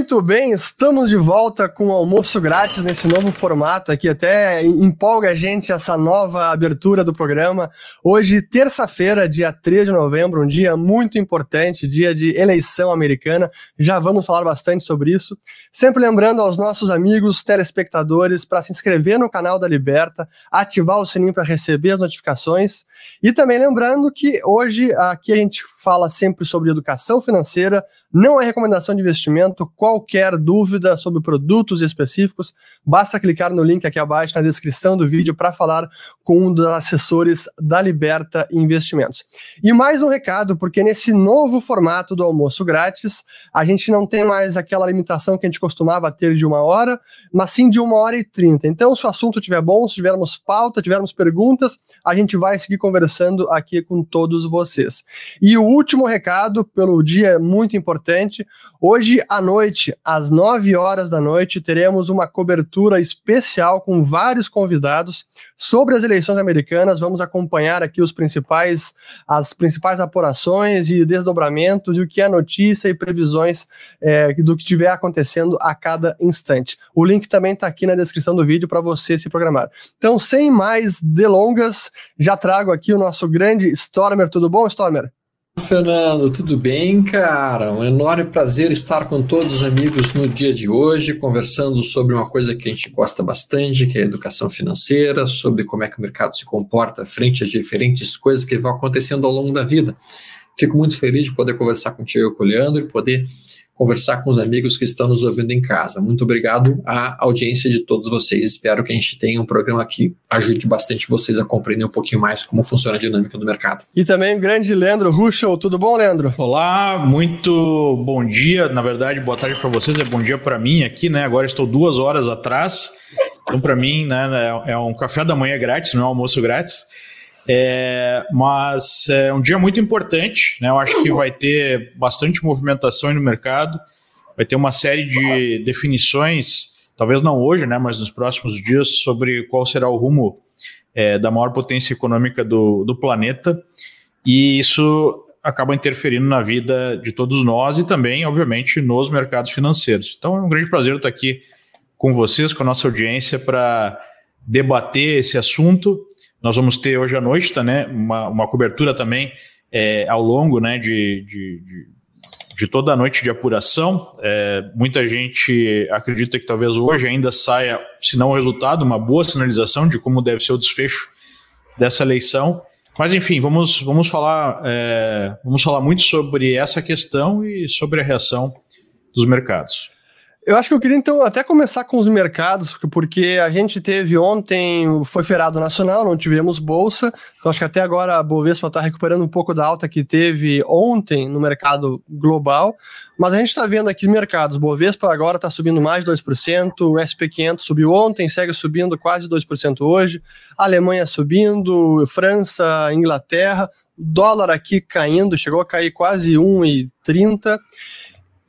Muito bem, estamos de volta com o almoço grátis nesse novo formato aqui. Até empolga a gente essa nova abertura do programa. Hoje, terça-feira, dia 3 de novembro, um dia muito importante, dia de eleição americana. Já vamos falar bastante sobre isso. Sempre lembrando aos nossos amigos telespectadores para se inscrever no canal da Liberta, ativar o sininho para receber as notificações. E também lembrando que hoje aqui a gente fala sempre sobre educação financeira, não é recomendação de investimento. Qualquer dúvida sobre produtos específicos, basta clicar no link aqui abaixo na descrição do vídeo para falar com um dos assessores da Liberta Investimentos. E mais um recado, porque nesse novo formato do almoço grátis, a gente não tem mais aquela limitação que a gente costumava ter de uma hora, mas sim de uma hora e trinta. Então, se o assunto estiver bom, se tivermos pauta, tivermos perguntas, a gente vai seguir conversando aqui com todos vocês. E o último recado, pelo dia muito importante, hoje à noite, às 9 horas da noite, teremos uma cobertura especial com vários convidados sobre as eleições americanas. Vamos acompanhar aqui os principais, as principais apurações e desdobramentos e o que é notícia e previsões é, do que estiver acontecendo a cada instante. O link também está aqui na descrição do vídeo para você se programar. Então, sem mais delongas, já trago aqui o nosso grande Stormer. Tudo bom, Stormer? Fernando, tudo bem, cara? Um enorme prazer estar com todos os amigos no dia de hoje, conversando sobre uma coisa que a gente gosta bastante, que é a educação financeira, sobre como é que o mercado se comporta frente às diferentes coisas que vão acontecendo ao longo da vida. Fico muito feliz de poder conversar contigo com o Leandro e poder conversar com os amigos que estão nos ouvindo em casa. Muito obrigado à audiência de todos vocês. Espero que a gente tenha um programa que ajude bastante vocês a compreender um pouquinho mais como funciona a dinâmica do mercado. E também o grande Leandro Ruschel. Tudo bom, Leandro? Olá, muito bom dia. Na verdade, boa tarde para vocês, é bom dia para mim aqui, né? Agora estou duas horas atrás. Então, para mim, né, é um café da manhã grátis, não é um almoço grátis. É, mas é um dia muito importante, né? Eu acho que vai ter bastante movimentação no mercado, vai ter uma série de definições, talvez não hoje, né? Mas nos próximos dias, sobre qual será o rumo é, da maior potência econômica do, do planeta, e isso acaba interferindo na vida de todos nós e também, obviamente, nos mercados financeiros. Então é um grande prazer estar aqui com vocês, com a nossa audiência, para debater esse assunto nós vamos ter hoje à noite tá, né, uma, uma cobertura também é, ao longo né, de, de, de, de, toda a noite de apuração. É, muita gente acredita que talvez hoje ainda saia, se não o resultado, uma boa sinalização de como deve ser o desfecho dessa eleição. Mas enfim, vamos, vamos, falar, é, vamos falar muito sobre essa questão e sobre a reação dos mercados. Eu acho que eu queria então até começar com os mercados, porque a gente teve ontem, foi feriado nacional, não tivemos bolsa, então acho que até agora a Bovespa está recuperando um pouco da alta que teve ontem no mercado global, mas a gente está vendo aqui mercados, Bovespa agora está subindo mais de 2%, o SP500 subiu ontem, segue subindo quase 2% hoje, Alemanha subindo, França, Inglaterra, dólar aqui caindo, chegou a cair quase 1,30%,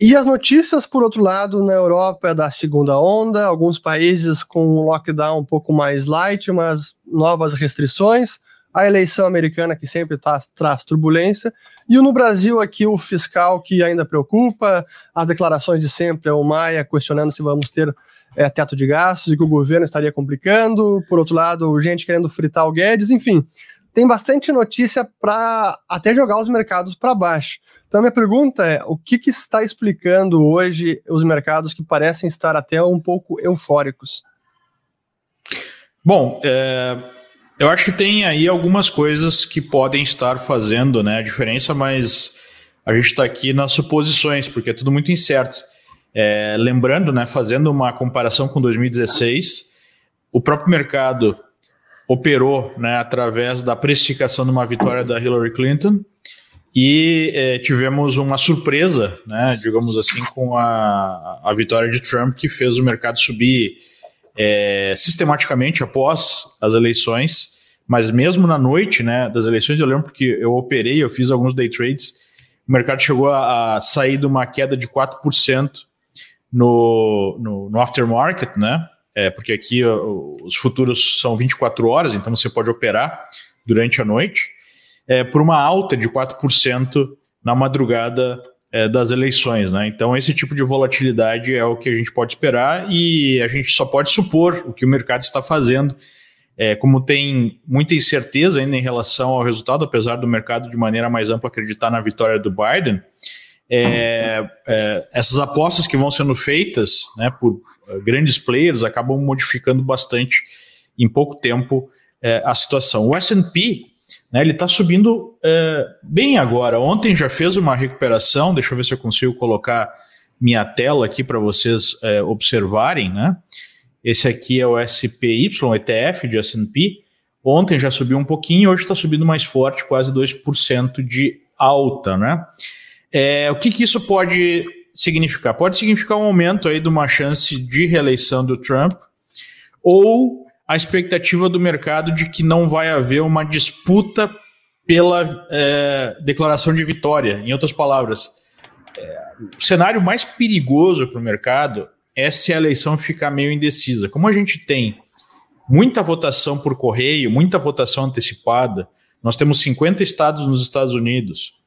e as notícias, por outro lado, na Europa é da segunda onda, alguns países com um lockdown um pouco mais light, mas novas restrições, a eleição americana que sempre tá, traz turbulência, e no Brasil aqui o fiscal que ainda preocupa, as declarações de sempre, é o Maia questionando se vamos ter é, teto de gastos e que o governo estaria complicando, por outro lado, gente querendo fritar o Guedes, enfim, tem bastante notícia para até jogar os mercados para baixo. Então, minha pergunta é: o que, que, está explicando hoje os mercados que parecem estar até um pouco eufóricos? Bom, é, eu acho que tem aí algumas coisas que podem estar fazendo né, a diferença, mas a gente está aqui nas suposições, porque é tudo muito incerto. É, lembrando, né, fazendo uma comparação com 2016, o próprio mercado operou né, através da precificação de uma vitória da Hillary Clinton e é, tivemos uma surpresa, né, digamos assim, com a, a vitória de Trump, que fez o mercado subir é, sistematicamente após as eleições. Mas mesmo na noite né, das eleições, eu lembro porque eu operei, eu fiz alguns day trades, o mercado chegou a, a sair de uma queda de 4% no, no, no aftermarket, né? É, porque aqui os futuros são 24 horas, então você pode operar durante a noite é, por uma alta de 4% na madrugada é, das eleições. Né? Então, esse tipo de volatilidade é o que a gente pode esperar e a gente só pode supor o que o mercado está fazendo. É, como tem muita incerteza ainda em relação ao resultado, apesar do mercado de maneira mais ampla acreditar na vitória do Biden, é, é, essas apostas que vão sendo feitas né, por grandes players acabam modificando bastante em pouco tempo é, a situação. O S&P né, ele está subindo é, bem agora. Ontem já fez uma recuperação. Deixa eu ver se eu consigo colocar minha tela aqui para vocês é, observarem. Né? Esse aqui é o SPY, ETF de S&P. Ontem já subiu um pouquinho, hoje está subindo mais forte, quase 2% de alta. Né? É, o que, que isso pode significar? Pode significar um aumento aí de uma chance de reeleição do Trump ou a expectativa do mercado de que não vai haver uma disputa pela é, declaração de vitória. Em outras palavras, é, o cenário mais perigoso para o mercado é se a eleição ficar meio indecisa. Como a gente tem muita votação por correio, muita votação antecipada, nós temos 50 estados nos Estados Unidos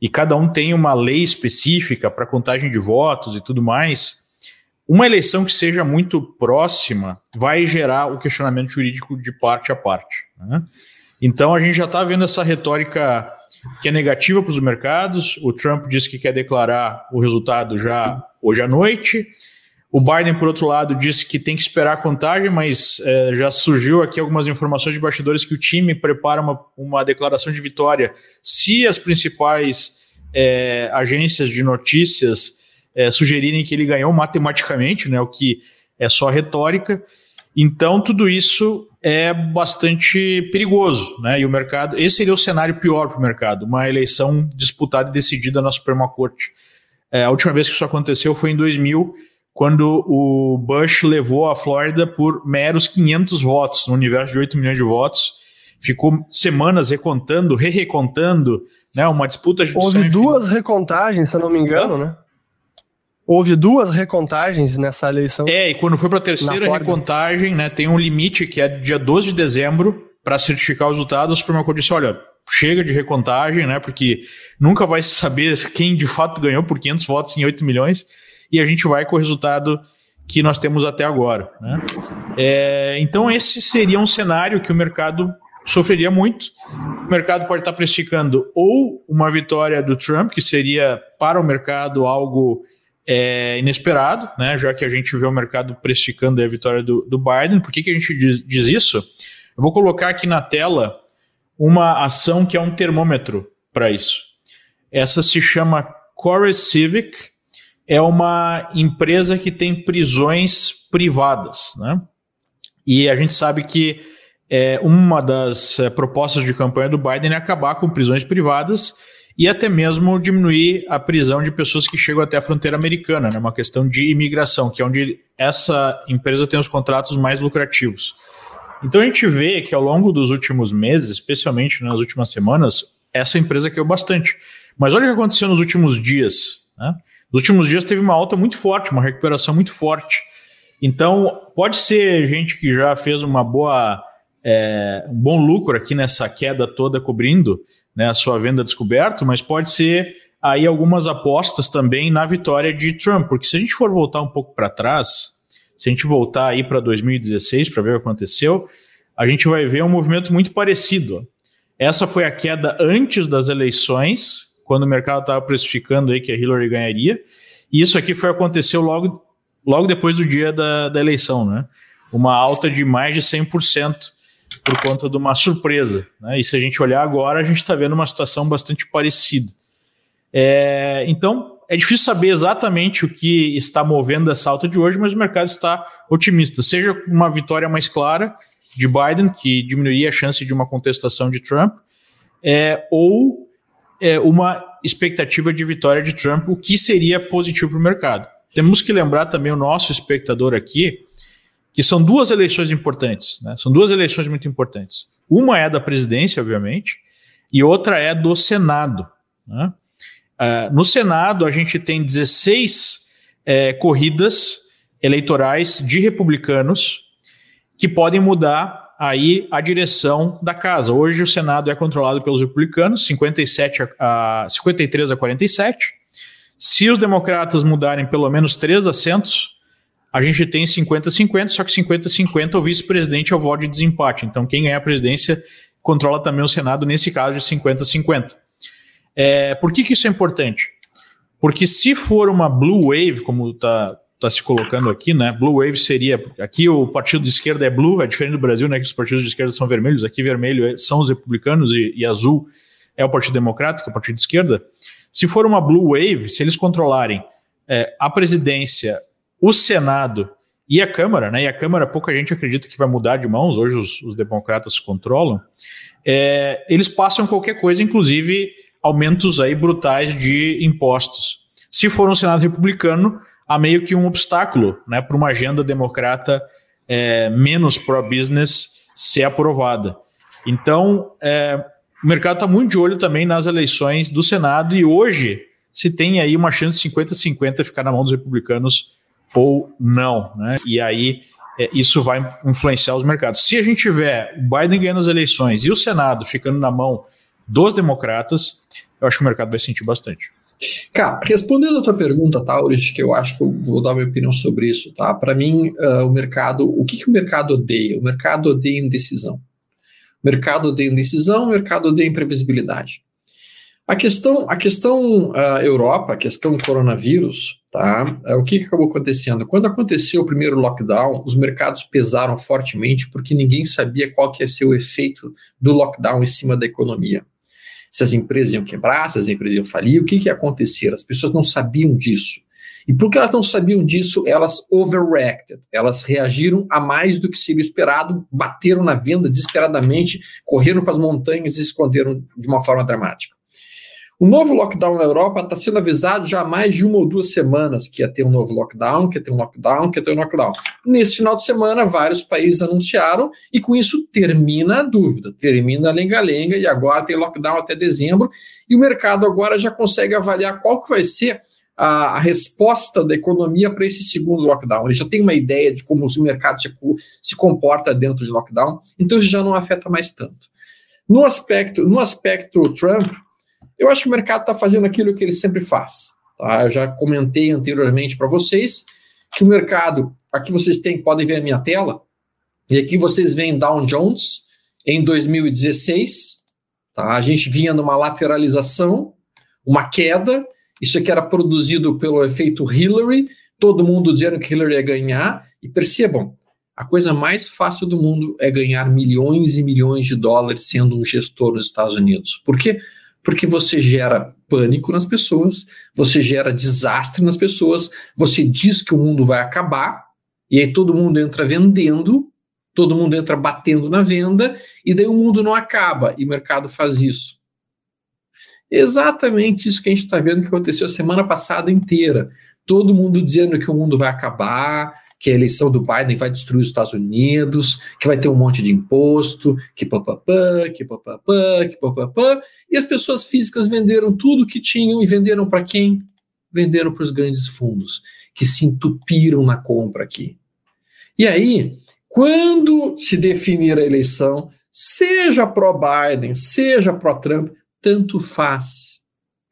e cada um tem uma lei específica para contagem de votos e tudo mais uma eleição que seja muito próxima vai gerar o questionamento jurídico de parte a parte. Né? Então a gente já está vendo essa retórica que é negativa para os mercados. O Trump disse que quer declarar o resultado já hoje à noite. O Biden, por outro lado, disse que tem que esperar a contagem, mas é, já surgiu aqui algumas informações de bastidores que o time prepara uma, uma declaração de vitória se as principais é, agências de notícias é, sugerirem que ele ganhou matematicamente, né, o que é só retórica. Então, tudo isso é bastante perigoso, né? E o mercado, esse seria o cenário pior para o mercado, uma eleição disputada e decidida na Suprema Corte. É, a última vez que isso aconteceu foi em 2000, quando o Bush levou a Flórida por meros 500 votos, no universo de 8 milhões de votos. Ficou semanas recontando, re-recontando, né? Uma disputa judicial. Houve duas recontagens, se eu não me engano, né? Houve duas recontagens nessa eleição. É, e quando foi para a terceira recontagem, né, tem um limite que é dia 12 de dezembro para certificar os resultados. O Supremo Corte disse: olha, chega de recontagem, né, porque nunca vai se saber quem de fato ganhou por 500 votos em 8 milhões, e a gente vai com o resultado que nós temos até agora. Né? É, então, esse seria um cenário que o mercado sofreria muito. O mercado pode estar precificando ou uma vitória do Trump, que seria para o mercado algo é, inesperado, né? Já que a gente vê o mercado precificando a vitória do, do Biden. Por que, que a gente diz, diz isso? Eu vou colocar aqui na tela uma ação que é um termômetro para isso. Essa se chama Core Civic, é uma empresa que tem prisões privadas, né? E a gente sabe que é, uma das é, propostas de campanha do Biden é acabar com prisões privadas e até mesmo diminuir a prisão de pessoas que chegam até a fronteira americana, né? uma questão de imigração, que é onde essa empresa tem os contratos mais lucrativos. Então a gente vê que ao longo dos últimos meses, especialmente nas últimas semanas, essa empresa caiu bastante. Mas olha o que aconteceu nos últimos dias. Né? Nos últimos dias teve uma alta muito forte, uma recuperação muito forte. Então, pode ser gente que já fez uma boa, é, um bom lucro aqui nessa queda toda cobrindo, né, a sua venda descoberto, mas pode ser aí algumas apostas também na vitória de Trump, porque se a gente for voltar um pouco para trás, se a gente voltar aí para 2016 para ver o que aconteceu, a gente vai ver um movimento muito parecido. Essa foi a queda antes das eleições, quando o mercado estava precificando aí que a Hillary ganharia, e isso aqui foi aconteceu logo, logo depois do dia da, da eleição, né? Uma alta de mais de 100% por conta de uma surpresa. Né? E se a gente olhar agora, a gente está vendo uma situação bastante parecida. É, então, é difícil saber exatamente o que está movendo essa alta de hoje, mas o mercado está otimista. Seja uma vitória mais clara de Biden, que diminuiria a chance de uma contestação de Trump, é, ou é, uma expectativa de vitória de Trump, o que seria positivo para o mercado. Temos que lembrar também o nosso espectador aqui que são duas eleições importantes, né? São duas eleições muito importantes. Uma é da presidência, obviamente, e outra é do Senado. Né? Uh, no Senado, a gente tem 16 é, corridas eleitorais de republicanos que podem mudar aí a direção da casa. Hoje o Senado é controlado pelos republicanos, 57 a, a 53 a 47. Se os democratas mudarem pelo menos três assentos, a gente tem 50-50, só que 50-50 o vice-presidente é o voto de desempate. Então, quem ganhar a presidência controla também o Senado, nesse caso de 50-50. É, por que, que isso é importante? Porque se for uma blue wave, como está tá se colocando aqui, né? Blue wave seria. Aqui o partido de esquerda é blue, é diferente do Brasil, né? Que os partidos de esquerda são vermelhos. Aqui vermelho é, são os republicanos e, e azul é o Partido Democrático, é o partido de esquerda. Se for uma blue wave, se eles controlarem é, a presidência, o Senado e a Câmara, né? E a Câmara, pouca gente acredita que vai mudar de mãos, hoje os, os democratas controlam. É, eles passam qualquer coisa, inclusive aumentos aí brutais de impostos. Se for um Senado republicano, há meio que um obstáculo né, para uma agenda democrata é, menos pro-business ser aprovada. Então, é, o mercado está muito de olho também nas eleições do Senado e hoje se tem aí uma chance 50-50 ficar na mão dos republicanos ou não. Né? E aí é, isso vai influenciar os mercados. Se a gente tiver o Biden ganhando as eleições e o Senado ficando na mão dos democratas, eu acho que o mercado vai sentir bastante. Cara, respondendo a tua pergunta, Taurus, que eu acho que eu vou dar minha opinião sobre isso, tá? Para mim, uh, o mercado, o que, que o mercado odeia? O mercado odeia indecisão. O mercado odeia indecisão, o mercado odeia imprevisibilidade. A questão, a questão uh, Europa, a questão coronavírus, tá? Uh, o que, que acabou acontecendo? Quando aconteceu o primeiro lockdown, os mercados pesaram fortemente porque ninguém sabia qual que ia ser o efeito do lockdown em cima da economia se as empresas iam quebrar, se as empresas iam falir, o que, que ia acontecer? As pessoas não sabiam disso. E porque elas não sabiam disso, elas overreacted, elas reagiram a mais do que seria esperado, bateram na venda desesperadamente, correram para as montanhas e se esconderam de uma forma dramática. O novo lockdown na Europa está sendo avisado já há mais de uma ou duas semanas que ia ter um novo lockdown, que ia ter um lockdown, que ia ter um lockdown. Nesse final de semana, vários países anunciaram e com isso termina a dúvida, termina a lenga-lenga e agora tem lockdown até dezembro e o mercado agora já consegue avaliar qual que vai ser a, a resposta da economia para esse segundo lockdown. Ele já tem uma ideia de como o mercado se, se comporta dentro de lockdown, então isso já não afeta mais tanto. No aspecto, no aspecto Trump, eu acho que o mercado está fazendo aquilo que ele sempre faz. Tá? Eu já comentei anteriormente para vocês que o mercado, aqui vocês têm, podem ver a minha tela, e aqui vocês veem Dow Jones em 2016. Tá? A gente vinha numa lateralização, uma queda. Isso aqui era produzido pelo efeito Hillary, todo mundo dizendo que Hillary ia ganhar. E percebam, a coisa mais fácil do mundo é ganhar milhões e milhões de dólares sendo um gestor nos Estados Unidos. Por quê? porque você gera pânico nas pessoas, você gera desastre nas pessoas, você diz que o mundo vai acabar, e aí todo mundo entra vendendo, todo mundo entra batendo na venda, e daí o mundo não acaba, e o mercado faz isso. Exatamente isso que a gente está vendo que aconteceu a semana passada inteira. Todo mundo dizendo que o mundo vai acabar, que a eleição do Biden vai destruir os Estados Unidos, que vai ter um monte de imposto, que papapá, que papapá, que papapá, e as pessoas físicas venderam tudo que tinham e venderam para quem? Venderam para os grandes fundos, que se entupiram na compra aqui. E aí, quando se definir a eleição, seja pró-Biden, seja pró-Trump, tanto faz.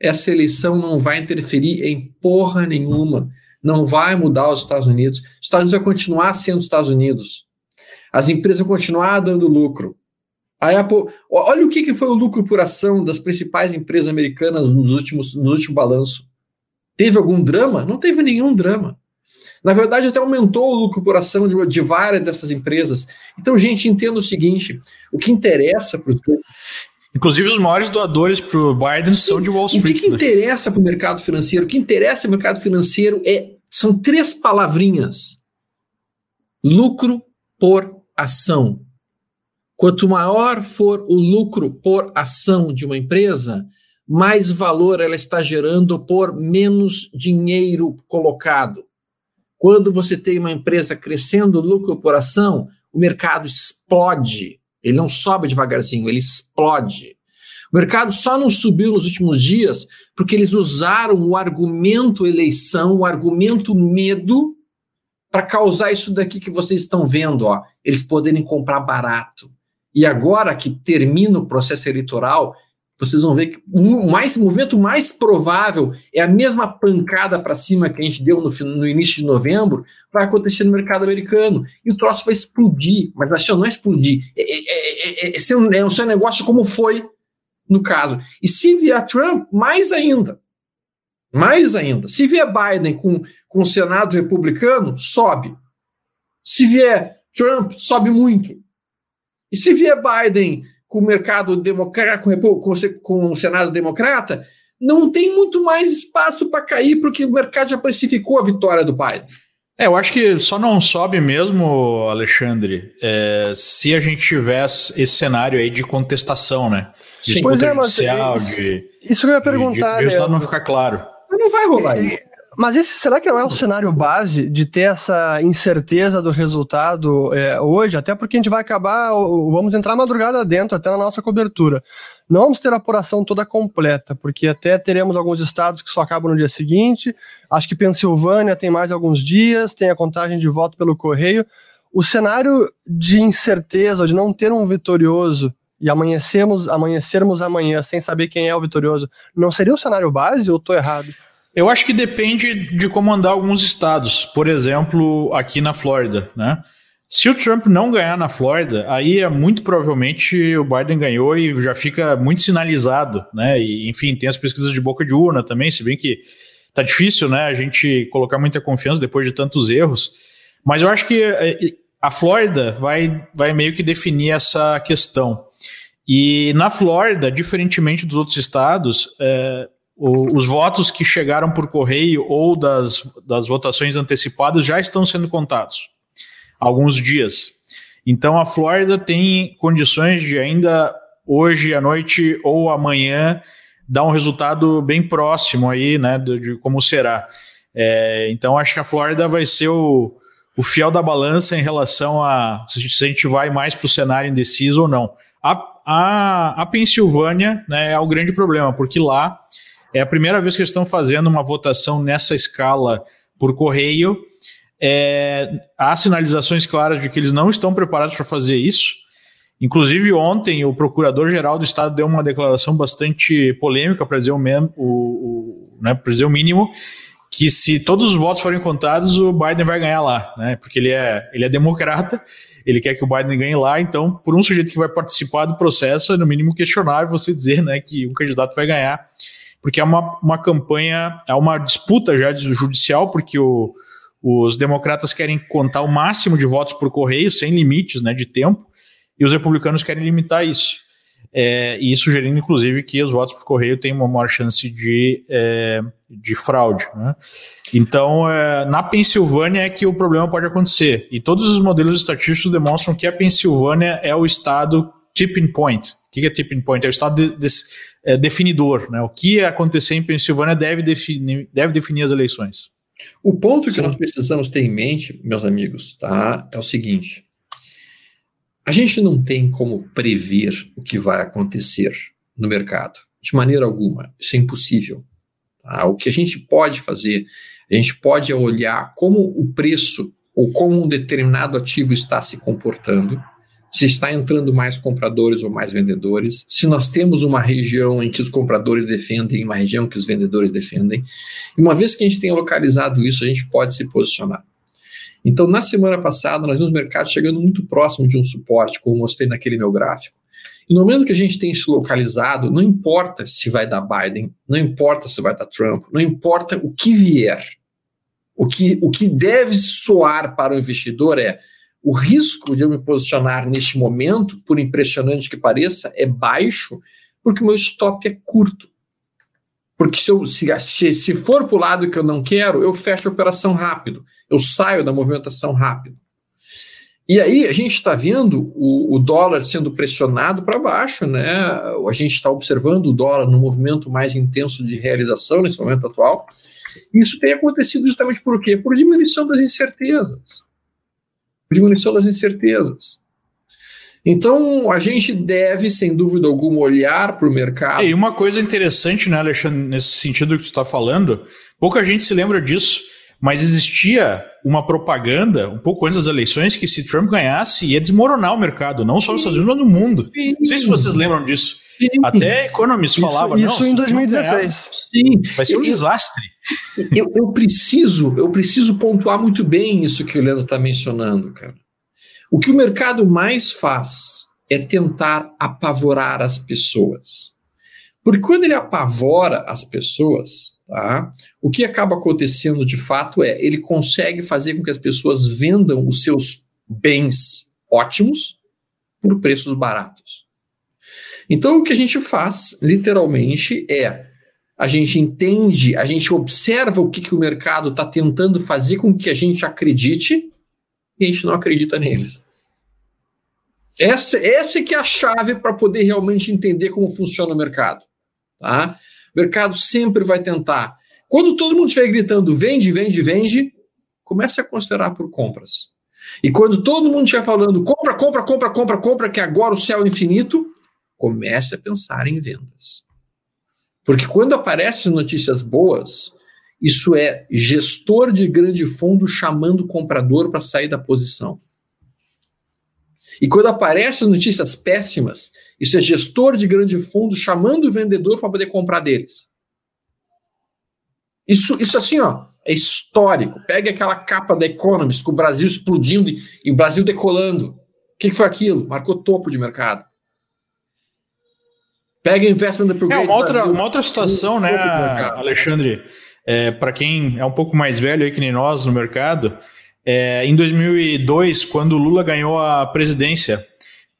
Essa eleição não vai interferir em porra nenhuma não vai mudar os Estados Unidos. Os Estados Unidos vai continuar sendo os Estados Unidos. As empresas vão continuar dando lucro. A Apple, olha o que, que foi o lucro por ação das principais empresas americanas nos últimos, no último balanço. Teve algum drama? Não teve nenhum drama. Na verdade, até aumentou o lucro por ação de, de várias dessas empresas. Então, gente, entenda o seguinte: o que interessa para os Inclusive, os maiores doadores para o Biden Sim. são de Wall Street. O que, que né? interessa para o mercado financeiro? O que interessa no mercado financeiro é são três palavrinhas: lucro por ação. Quanto maior for o lucro por ação de uma empresa, mais valor ela está gerando por menos dinheiro colocado. Quando você tem uma empresa crescendo lucro por ação, o mercado explode. Ele não sobe devagarzinho, ele explode. O mercado só não subiu nos últimos dias porque eles usaram o argumento eleição, o argumento medo, para causar isso daqui que vocês estão vendo, ó, eles poderem comprar barato. E agora que termina o processo eleitoral, vocês vão ver que o mais, movimento mais provável é a mesma pancada para cima que a gente deu no, no, início de novembro, vai acontecer no mercado americano. E o troço vai explodir, mas a não é explodir, é, é, é, é, um, é um seu negócio como foi no caso. E se vier Trump, mais ainda. Mais ainda. Se vier Biden com, com o Senado republicano, sobe. Se vier Trump, sobe muito. E se vier Biden com o mercado democrata, com, com, com o Senado democrata, não tem muito mais espaço para cair, porque o mercado já precificou a vitória do Biden. É, eu acho que só não sobe mesmo, Alexandre, é, se a gente tivesse esse cenário aí de contestação, né? De Sim. Pois é, mas de, isso que eu ia perguntar. De, de né? não ficar claro. Mas não vai rolar aí. Mas esse, será que não é o cenário base de ter essa incerteza do resultado é, hoje? Até porque a gente vai acabar, vamos entrar madrugada dentro, até na nossa cobertura. Não vamos ter a apuração toda completa, porque até teremos alguns estados que só acabam no dia seguinte. Acho que Pensilvânia tem mais alguns dias, tem a contagem de voto pelo correio. O cenário de incerteza, de não ter um vitorioso e amanhecermos, amanhecermos amanhã sem saber quem é o vitorioso, não seria o cenário base ou estou errado? Eu acho que depende de como andar alguns estados. Por exemplo, aqui na Flórida, né? Se o Trump não ganhar na Flórida, aí é muito provavelmente o Biden ganhou e já fica muito sinalizado, né? E, enfim, tem as pesquisas de boca de urna também, se bem que tá difícil, né? A gente colocar muita confiança depois de tantos erros. Mas eu acho que é, a Flórida vai, vai meio que definir essa questão. E na Flórida, diferentemente dos outros estados, é, o, os votos que chegaram por correio ou das, das votações antecipadas já estão sendo contados alguns dias. Então a Flórida tem condições de ainda hoje à noite ou amanhã dar um resultado bem próximo aí, né, de, de como será. É, então acho que a Flórida vai ser o, o fiel da balança em relação a se a gente vai mais para o cenário indeciso ou não. A, a, a Pensilvânia né, é o grande problema, porque lá é a primeira vez que eles estão fazendo uma votação nessa escala por correio. É, há sinalizações claras de que eles não estão preparados para fazer isso. Inclusive, ontem, o procurador-geral do Estado deu uma declaração bastante polêmica, para dizer o, o, o, né, dizer o mínimo, que se todos os votos forem contados, o Biden vai ganhar lá, né? Porque ele é, ele é democrata, ele quer que o Biden ganhe lá, então, por um sujeito que vai participar do processo, é no mínimo questionável você dizer né, que um candidato vai ganhar porque é uma, uma campanha, é uma disputa já judicial, porque o, os democratas querem contar o máximo de votos por correio, sem limites né, de tempo, e os republicanos querem limitar isso. É, e sugerindo, inclusive, que os votos por correio têm uma maior chance de, é, de fraude. Né? Então, é, na Pensilvânia é que o problema pode acontecer. E todos os modelos estatísticos demonstram que a Pensilvânia é o estado tipping point. O que é tipping point? É o estado de, de, é, definidor. Né? O que acontecer em Pensilvânia deve definir, deve definir as eleições. O ponto Sim. que nós precisamos ter em mente, meus amigos, tá, é o seguinte: a gente não tem como prever o que vai acontecer no mercado, de maneira alguma. Isso é impossível. Tá? O que a gente pode fazer, a gente pode olhar como o preço ou como um determinado ativo está se comportando se está entrando mais compradores ou mais vendedores, se nós temos uma região em que os compradores defendem, uma região que os vendedores defendem. E uma vez que a gente tenha localizado isso, a gente pode se posicionar. Então, na semana passada, nós vimos o mercado chegando muito próximo de um suporte, como mostrei naquele meu gráfico. E no momento que a gente tem isso localizado, não importa se vai dar Biden, não importa se vai dar Trump, não importa o que vier. O que, o que deve soar para o investidor é o risco de eu me posicionar neste momento, por impressionante que pareça, é baixo, porque o meu stop é curto. Porque se, eu, se, se for para o lado que eu não quero, eu fecho a operação rápido, eu saio da movimentação rápido. E aí a gente está vendo o, o, dólar sendo pressionado para baixo, né? A gente está observando o dólar no movimento mais intenso de realização nesse momento atual. Isso tem acontecido justamente por quê? Por diminuição das incertezas diminuição das incertezas. Então, a gente deve, sem dúvida alguma, olhar para o mercado. E uma coisa interessante, né, Alexandre, nesse sentido que tu está falando, pouca gente se lembra disso, mas existia uma propaganda, um pouco antes das eleições, que se Trump ganhasse, ia desmoronar o mercado, não só nos Estados Unidos, mas no mundo. Sim. Não sei se vocês lembram disso. Sim. Até Economist falava. Isso, isso em 2016. Sim. Vai ser um eu, desastre. Eu, eu, preciso, eu preciso pontuar muito bem isso que o Leandro está mencionando, cara. O que o mercado mais faz é tentar apavorar as pessoas. Porque quando ele apavora as pessoas, tá, o que acaba acontecendo de fato é ele consegue fazer com que as pessoas vendam os seus bens ótimos por preços baratos. Então, o que a gente faz, literalmente, é a gente entende, a gente observa o que, que o mercado está tentando fazer com que a gente acredite e a gente não acredita neles. Essa, essa é que é a chave para poder realmente entender como funciona o mercado. Tá? O mercado sempre vai tentar. Quando todo mundo estiver gritando vende, vende, vende, comece a considerar por compras. E quando todo mundo estiver falando compra, compra, compra, compra, compra, que agora o céu é infinito, comece a pensar em vendas. Porque quando aparecem notícias boas, isso é gestor de grande fundo chamando o comprador para sair da posição. E quando aparecem notícias péssimas, isso é gestor de grande fundo chamando o vendedor para poder comprar deles. Isso, isso assim, ó, é histórico. Pega aquela capa da Economist com o Brasil explodindo e o Brasil decolando. O que, que foi aquilo? Marcou topo de mercado. Pega investment upgrade. É uma outra, Brasil, uma outra situação, né, Alexandre? É, Para quem é um pouco mais velho aí que nem nós no mercado, é, em 2002, quando o Lula ganhou a presidência,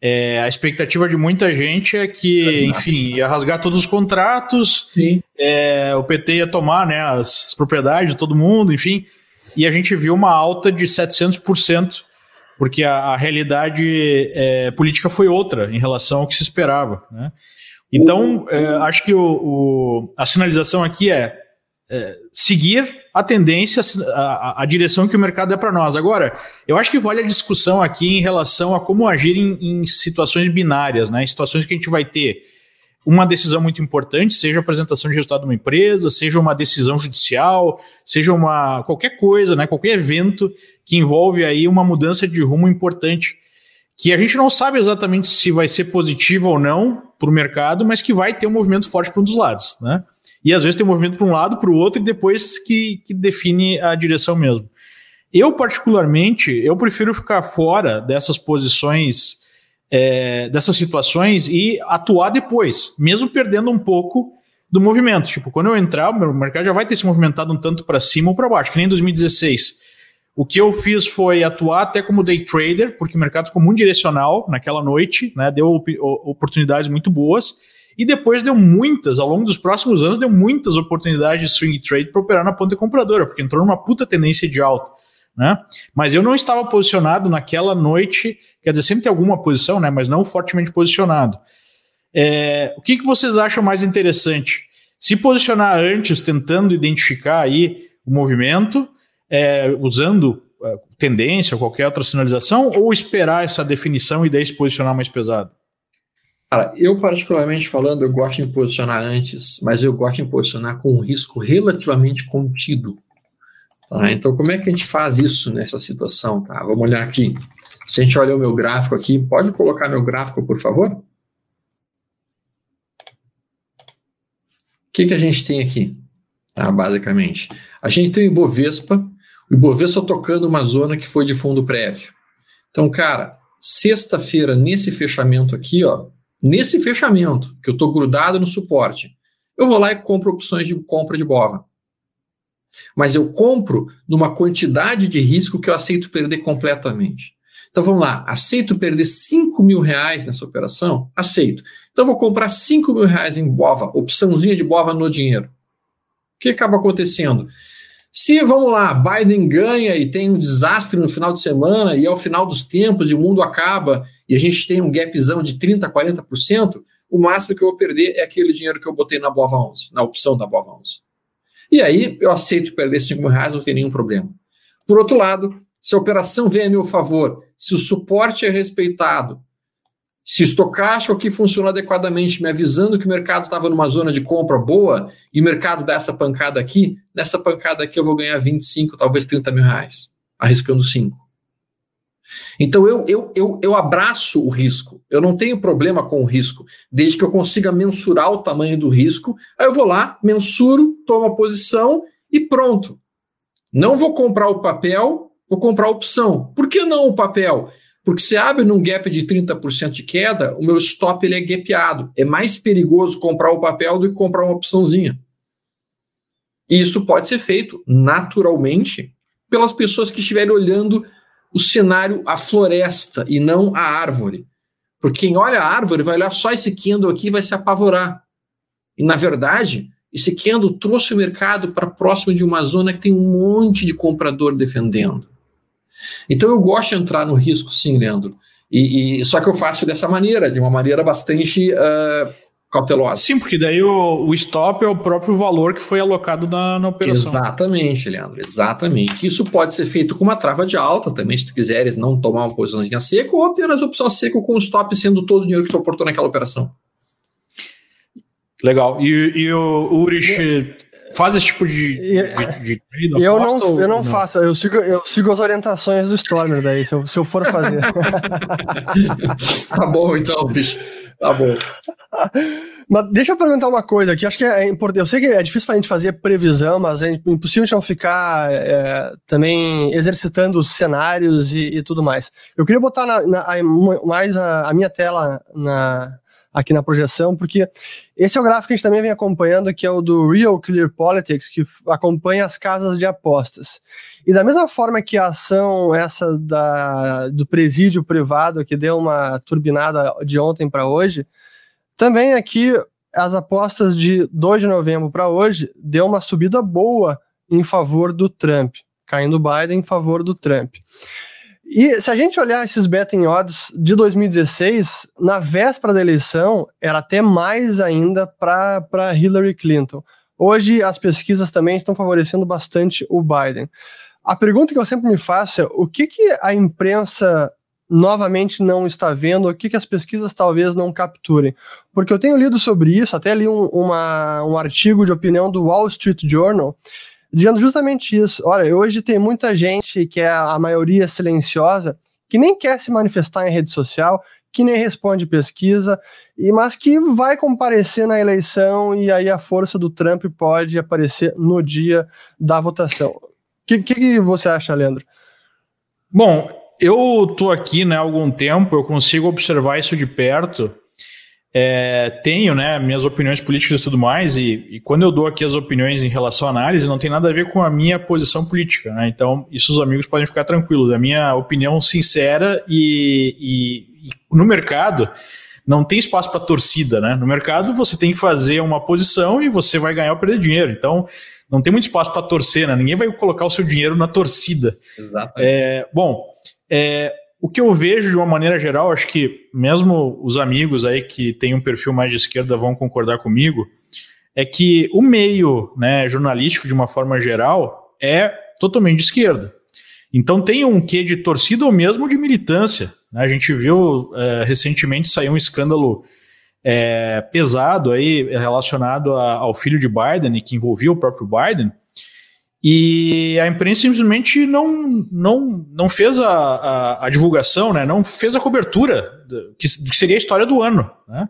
é, a expectativa de muita gente é que, enfim, ia rasgar todos os contratos, é, o PT ia tomar né, as, as, propriedades de todo mundo, enfim, e a gente viu uma alta de 700%, porque a, a realidade é, política foi outra em relação ao que se esperava. Né? Então, é, acho que o, o, a sinalização aqui é, é seguir a tendência, a, a, direção que o mercado é para nós. Agora, eu acho que vale a discussão aqui em relação a como agir em, em, situações binárias, né? em situações que a gente vai ter uma decisão muito importante, seja a apresentação de resultado de uma empresa, seja uma decisão judicial, seja uma qualquer coisa, né? qualquer evento que envolve aí uma mudança de rumo importante que a gente não sabe exatamente se vai ser positivo ou não para o mercado, mas que vai ter um movimento forte para um dos lados, né? E às vezes tem um movimento para um lado, para o outro, e depois que, que define a direção mesmo. Eu, particularmente, eu prefiro ficar fora dessas posições, é, dessas situações e atuar depois, mesmo perdendo um pouco do movimento. Tipo, quando eu entrar, o mercado já vai ter se movimentado um tanto para cima ou para baixo, que nem em 2016 o que eu fiz foi atuar até como day trader, porque o mercado ficou muito direcional naquela noite, né? Deu oportunidades muito boas. E depois deu muitas, ao longo dos próximos anos, deu muitas oportunidades de swing trade para operar na ponta compradora, porque entrou numa puta tendência de alta. Né? Mas eu não estava posicionado naquela noite, quer dizer, sempre tem alguma posição, né? mas não fortemente posicionado. É, o que, que vocês acham mais interessante? Se posicionar antes, tentando identificar aí o movimento, é, usando é, tendência ou qualquer outra sinalização, ou esperar essa definição e daí se posicionar mais pesado? Cara, eu particularmente falando, eu gosto de posicionar antes, mas eu gosto de posicionar com um risco relativamente contido. Tá? Então, como é que a gente faz isso nessa situação? Tá? Vamos olhar aqui. Se a gente olhar o meu gráfico aqui, pode colocar meu gráfico, por favor? O que, que a gente tem aqui, tá? basicamente? A gente tem o Ibovespa, o Ibovespa tocando uma zona que foi de fundo prévio. Então, cara, sexta-feira, nesse fechamento aqui, ó, nesse fechamento, que eu estou grudado no suporte, eu vou lá e compro opções de compra de BOVA. Mas eu compro numa quantidade de risco que eu aceito perder completamente. Então vamos lá, aceito perder 5 mil reais nessa operação? Aceito. Então vou comprar 5 mil reais em BOVA, opçãozinha de BOVA no dinheiro. O que acaba acontecendo? Se, vamos lá, Biden ganha e tem um desastre no final de semana e ao final dos tempos e o mundo acaba e a gente tem um gapzão de 30%, 40%, o máximo que eu vou perder é aquele dinheiro que eu botei na Bova 11, na opção da Bova 11. E aí eu aceito perder 5 mil reais, não tem nenhum problema. Por outro lado, se a operação vem a meu favor, se o suporte é respeitado, se estocástico aqui funcionou adequadamente, me avisando que o mercado estava numa zona de compra boa, e o mercado dá essa pancada aqui, nessa pancada aqui eu vou ganhar 25, talvez 30 mil reais, arriscando 5. Então eu, eu, eu, eu abraço o risco. Eu não tenho problema com o risco, desde que eu consiga mensurar o tamanho do risco. Aí eu vou lá, mensuro, tomo a posição e pronto. Não vou comprar o papel, vou comprar a opção. Por que não o papel? Porque se abre num gap de 30% de queda, o meu stop ele é gapeado. É mais perigoso comprar o papel do que comprar uma opçãozinha. E isso pode ser feito naturalmente pelas pessoas que estiverem olhando o cenário, a floresta e não a árvore. Porque quem olha a árvore vai olhar só esse candle aqui e vai se apavorar. E na verdade, esse candle trouxe o mercado para próximo de uma zona que tem um monte de comprador defendendo. Então eu gosto de entrar no risco, sim, Leandro. E, e só que eu faço dessa maneira, de uma maneira bastante uh, cautelosa. Sim, porque daí o, o stop é o próprio valor que foi alocado na, na operação. Exatamente, Leandro, exatamente. Isso pode ser feito com uma trava de alta também, se tu quiseres não tomar uma posiçãozinha seca, ou apenas opção seca com o stop sendo todo o dinheiro que tu aportou naquela operação. Legal. E, e o Urich faz esse tipo de, de, de trade? Eu não, eu não, não, faço, eu sigo, eu sigo as orientações do Stormer daí, se eu, se eu for fazer. tá bom então, bicho. Tá bom. Mas deixa eu perguntar uma coisa aqui, acho que é importante. Eu sei que é difícil a gente fazer previsão, mas é impossível a gente não ficar é, também exercitando os cenários e, e, tudo mais. Eu queria botar na, na, mais a, a minha tela na, aqui na projeção, porque esse é o gráfico que a gente também vem acompanhando, que é o do Real Clear Politics, que acompanha as casas de apostas. E da mesma forma que a ação essa da, do presídio privado, que deu uma turbinada de ontem para hoje, também aqui as apostas de 2 de novembro para hoje deu uma subida boa em favor do Trump, caindo Biden em favor do Trump. E se a gente olhar esses betting odds de 2016, na véspera da eleição, era até mais ainda para Hillary Clinton. Hoje, as pesquisas também estão favorecendo bastante o Biden. A pergunta que eu sempre me faço é: o que, que a imprensa novamente não está vendo, o que, que as pesquisas talvez não capturem? Porque eu tenho lido sobre isso, até li um, uma, um artigo de opinião do Wall Street Journal dizendo justamente isso. Olha, hoje tem muita gente que é a maioria silenciosa, que nem quer se manifestar em rede social, que nem responde pesquisa, e mas que vai comparecer na eleição e aí a força do Trump pode aparecer no dia da votação. O que, que, você acha, Leandro? Bom, eu tô aqui né, há algum tempo, eu consigo observar isso de perto é, tenho né, minhas opiniões políticas e tudo mais, e, e, quando eu dou aqui as opiniões em relação à análise, não tem nada a ver com a minha posição política. Né? Então, isso os amigos podem ficar tranquilos. A minha opinião sincera e, e, e no mercado não tem espaço para torcida. Né? No mercado, você tem que fazer uma posição e você vai ganhar ou perder dinheiro. Então, não tem muito espaço para torcer, né? ninguém vai colocar o seu dinheiro na torcida. Exatamente. É, bom, é, o que eu vejo de uma maneira geral, acho que mesmo os amigos aí que têm um perfil mais de esquerda vão concordar comigo, é que o meio né, jornalístico, de uma forma geral, é totalmente de esquerda. Então tem um quê de torcida ou mesmo de militância. Né? A gente viu é, recentemente sair um escândalo é, pesado aí relacionado a, ao filho de Biden e que envolvia o próprio Biden, e a imprensa simplesmente não, não, não fez a, a, a divulgação, né? não fez a cobertura, que, que seria a história do ano. Né?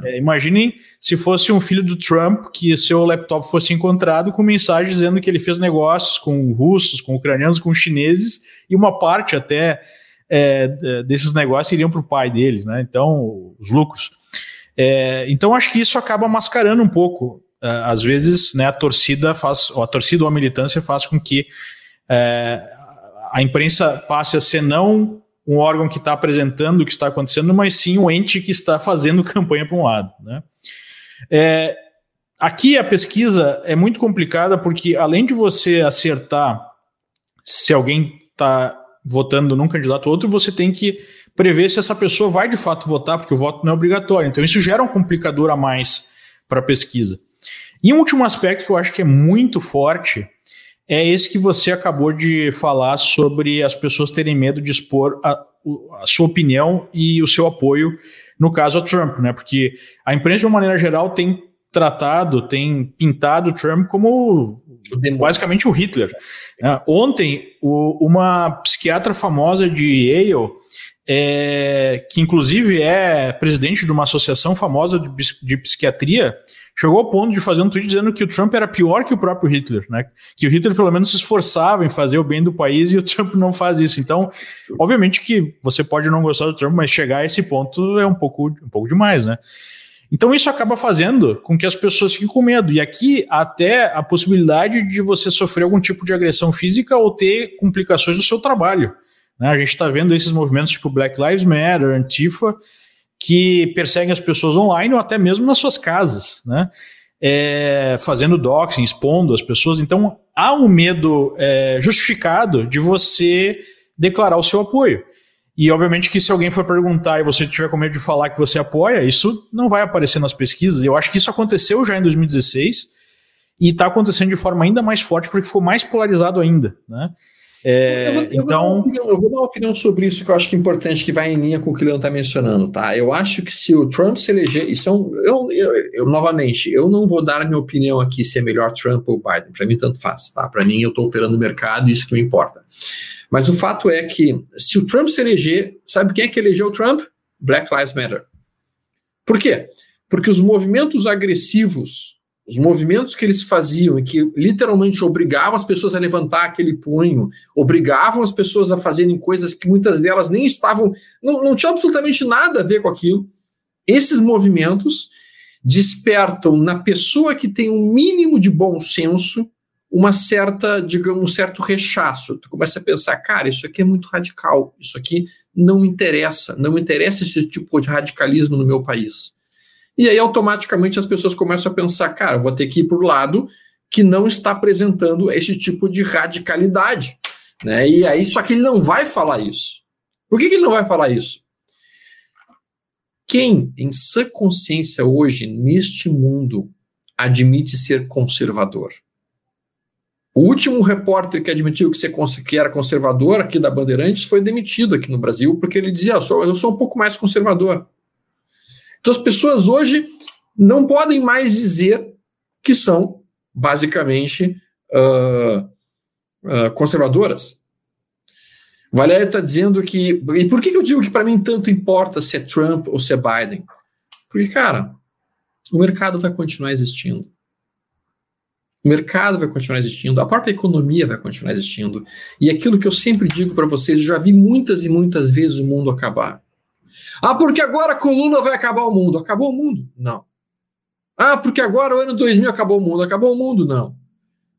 Né? É, imaginem se fosse um filho do Trump que seu laptop fosse encontrado com mensagem dizendo que ele fez negócios com russos, com ucranianos, com chineses, e uma parte até é, desses negócios iriam para o pai dele, né? então, os lucros. É, então, acho que isso acaba mascarando um pouco uh, às vezes né, a torcida faz, ou a torcida ou a militância faz com que uh, a imprensa passe a ser não um órgão que está apresentando o que está acontecendo, mas sim um ente que está fazendo campanha para um lado. Né? É, aqui a pesquisa é muito complicada porque, além de você acertar se alguém está votando num candidato ou outro, você tem que prever se essa pessoa vai de fato votar, porque o voto não é obrigatório. Então, isso gera um complicador a mais para a pesquisa. E um último aspecto que eu acho que é muito forte é esse que você acabou de falar sobre as pessoas terem medo de expor a, a sua opinião e o seu apoio, no caso a Trump, né? Porque a imprensa, de uma maneira geral, tem tratado, tem pintado o Trump como basicamente o Hitler. É, ontem, o, uma psiquiatra famosa de Yale, é, que inclusive é presidente de uma associação famosa de, de, psiquiatria, chegou ao ponto de fazer um tweet dizendo que o Trump era pior que o próprio Hitler, né? Que o Hitler pelo menos se esforçava em fazer o bem do país e o Trump não faz isso. Então, obviamente que você pode não gostar do Trump, mas chegar a esse ponto é um pouco, um pouco demais, né? Então isso acaba fazendo com que as pessoas fiquem com medo. E aqui até a possibilidade de você sofrer algum tipo de agressão física ou ter complicações no seu trabalho. Né? A gente está vendo esses movimentos tipo Black Lives Matter, Antifa, que perseguem as pessoas online ou até mesmo nas suas casas, né? É, fazendo doxing, expondo as pessoas. Então há um medo é, justificado de você declarar o seu apoio. E obviamente que se alguém for perguntar e você tiver com medo de falar que você apoia, isso não vai aparecer nas pesquisas. Eu acho que isso aconteceu já em 2016 e está acontecendo de forma ainda mais forte porque ficou mais polarizado ainda, né? É, eu, vou, eu, então... vou opinião, eu, vou dar uma opinião sobre isso que eu acho que é importante, que vai em linha com o que o Leandro está mencionando, tá? Eu acho que se o Trump se eleger, isso é um, eu, eu, novamente, eu não vou dar a minha opinião aqui se é melhor Trump ou Biden, para mim tanto faz, tá? Para mim eu estou operando o mercado e isso que me importa. Mas o fato é que, se o Trump se eleger, sabe quem é que elegeu o Trump? Black Lives Matter. Por quê? Porque os movimentos agressivos, os movimentos que eles faziam e que literalmente obrigavam as pessoas a levantar aquele punho, obrigavam as pessoas a fazerem coisas que muitas delas nem estavam, não, não tinham absolutamente nada a ver com aquilo. Esses movimentos despertam na pessoa que tem um mínimo de bom senso uma certa, digamos, um certo rechaço. Tu começa a pensar, cara, isso aqui é muito radical, isso aqui não me interessa, não me interessa esse tipo de radicalismo no meu país. E aí, automaticamente, as pessoas começam a pensar, cara, vou ter que ir para o lado que não está apresentando esse tipo de radicalidade. Né? E aí, só que ele não vai falar isso. Por que, que ele não vai falar isso? Quem, em sã consciência hoje, neste mundo, admite ser conservador? O último repórter que admitiu que, era conservador aqui da Bandeirantes foi demitido aqui no Brasil, porque ele dizia: sou, eu sou um pouco mais conservador. Então as pessoas hoje não podem mais dizer que são basicamente uh, uh, conservadoras. Valéria está dizendo que. E por que, que eu digo que para mim tanto importa se é Trump ou se é Biden? Porque, cara, o mercado vai continuar existindo. O mercado vai continuar existindo, a própria economia vai continuar existindo. E aquilo que eu sempre digo para vocês, eu já vi muitas e muitas vezes o mundo acabar. Ah, porque agora a coluna vai acabar o mundo. Acabou o mundo? Não. Ah, porque agora o ano 2000 acabou o mundo. Acabou o mundo? Não.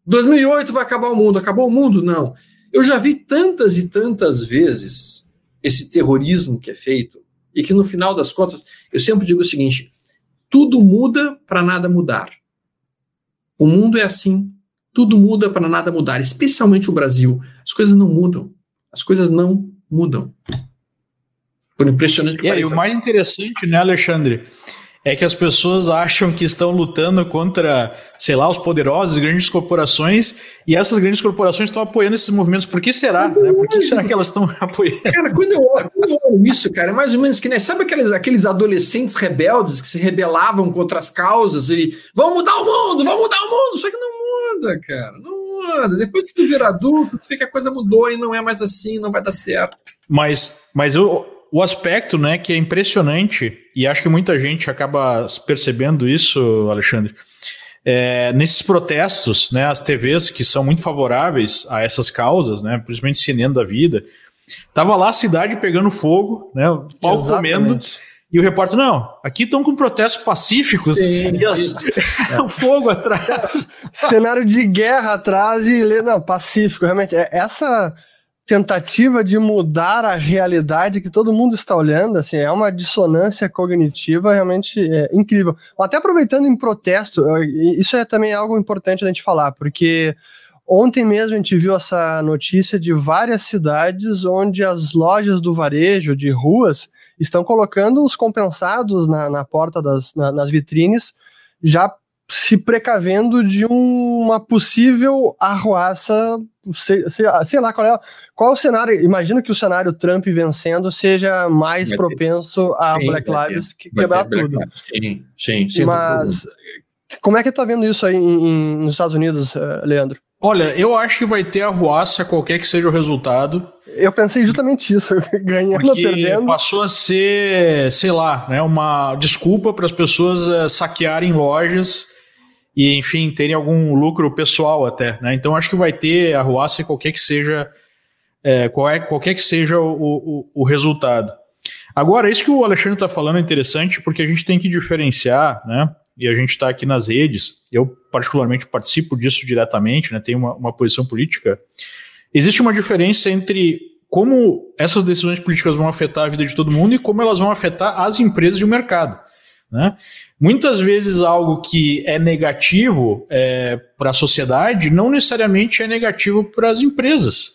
2008 vai acabar o mundo. Acabou o mundo? Não. Eu já vi tantas e tantas vezes esse terrorismo que é feito e que no final das contas, eu sempre digo o seguinte: tudo muda para nada mudar. O mundo é assim. Tudo muda para nada mudar, especialmente o Brasil. As coisas não mudam. As coisas não mudam. Por impressionante que e pareça. E o mais interessante, né, Alexandre, é que as pessoas acham que estão lutando contra, sei lá, os poderosos, grandes corporações, e essas grandes corporações estão apoiando esses movimentos. Por que será? Né? Por que será que elas estão apoiando? Cara, quando eu, olho, quando eu olho isso, cara, é mais ou menos que, né, sabe aqueles, aqueles adolescentes rebeldes que se rebelavam contra as causas e vão mudar o mundo, vão mudar o mundo, só que não muda, cara, não muda. Depois que tu vira adulto, tu vê que a coisa mudou e não é mais assim, não vai dar certo. Mas, mas eu, o aspecto, né, que é impressionante, e acho que muita gente acaba percebendo isso, Alexandre, é, nesses protestos, né, as TVs que são muito favoráveis a essas causas, né, principalmente CNN da vida, tava lá a cidade pegando fogo, né, o pau comendo, e o repórter, não, aqui estão com protestos pacíficos Sim, e as, é. o fogo atrás. Cenário de guerra atrás e, não, pacífico, realmente, é, essa tentativa de mudar a realidade que todo mundo está olhando, assim, é uma dissonância cognitiva realmente é, incrível. Até aproveitando em protesto, isso é também algo importante a gente falar, porque ontem mesmo a gente viu essa notícia de várias cidades onde as lojas do varejo, de ruas, estão colocando os compensados na, na porta das na, nas vitrines, já se precavendo de um, uma possível arruaça, sei, sei, sei, lá qual é, qual é o cenário. Imagino que o cenário Trump vencendo seja mais vai propenso ter, a sim, Black Lives que quebrar tudo. Sim, sim, sim. Mas Como é que tá vendo isso aí em, em, nos Estados Unidos, eh, Leandro? Olha, eu acho que vai ter arruaça, qualquer que seja o resultado. Eu pensei justamente isso, ganhando ou perdendo. Passou a ser, sei lá, né, uma desculpa para as pessoas uh, saquearem lojas e, enfim, terem algum lucro pessoal até. Né? Então acho que vai ter arruaça qualquer que seja, é, qualquer, qualquer que seja o, o, o resultado. Agora, isso que o Alexandre está falando é interessante porque a gente tem que diferenciar, né? E a gente está aqui nas redes, eu particularmente participo disso diretamente, né? Tenho uma, uma posição política. Existe uma diferença entre como essas decisões políticas vão afetar a vida de todo mundo e como elas vão afetar as empresas e o mercado. Né? Muitas vezes algo que é negativo é, para a sociedade não necessariamente é negativo para as empresas.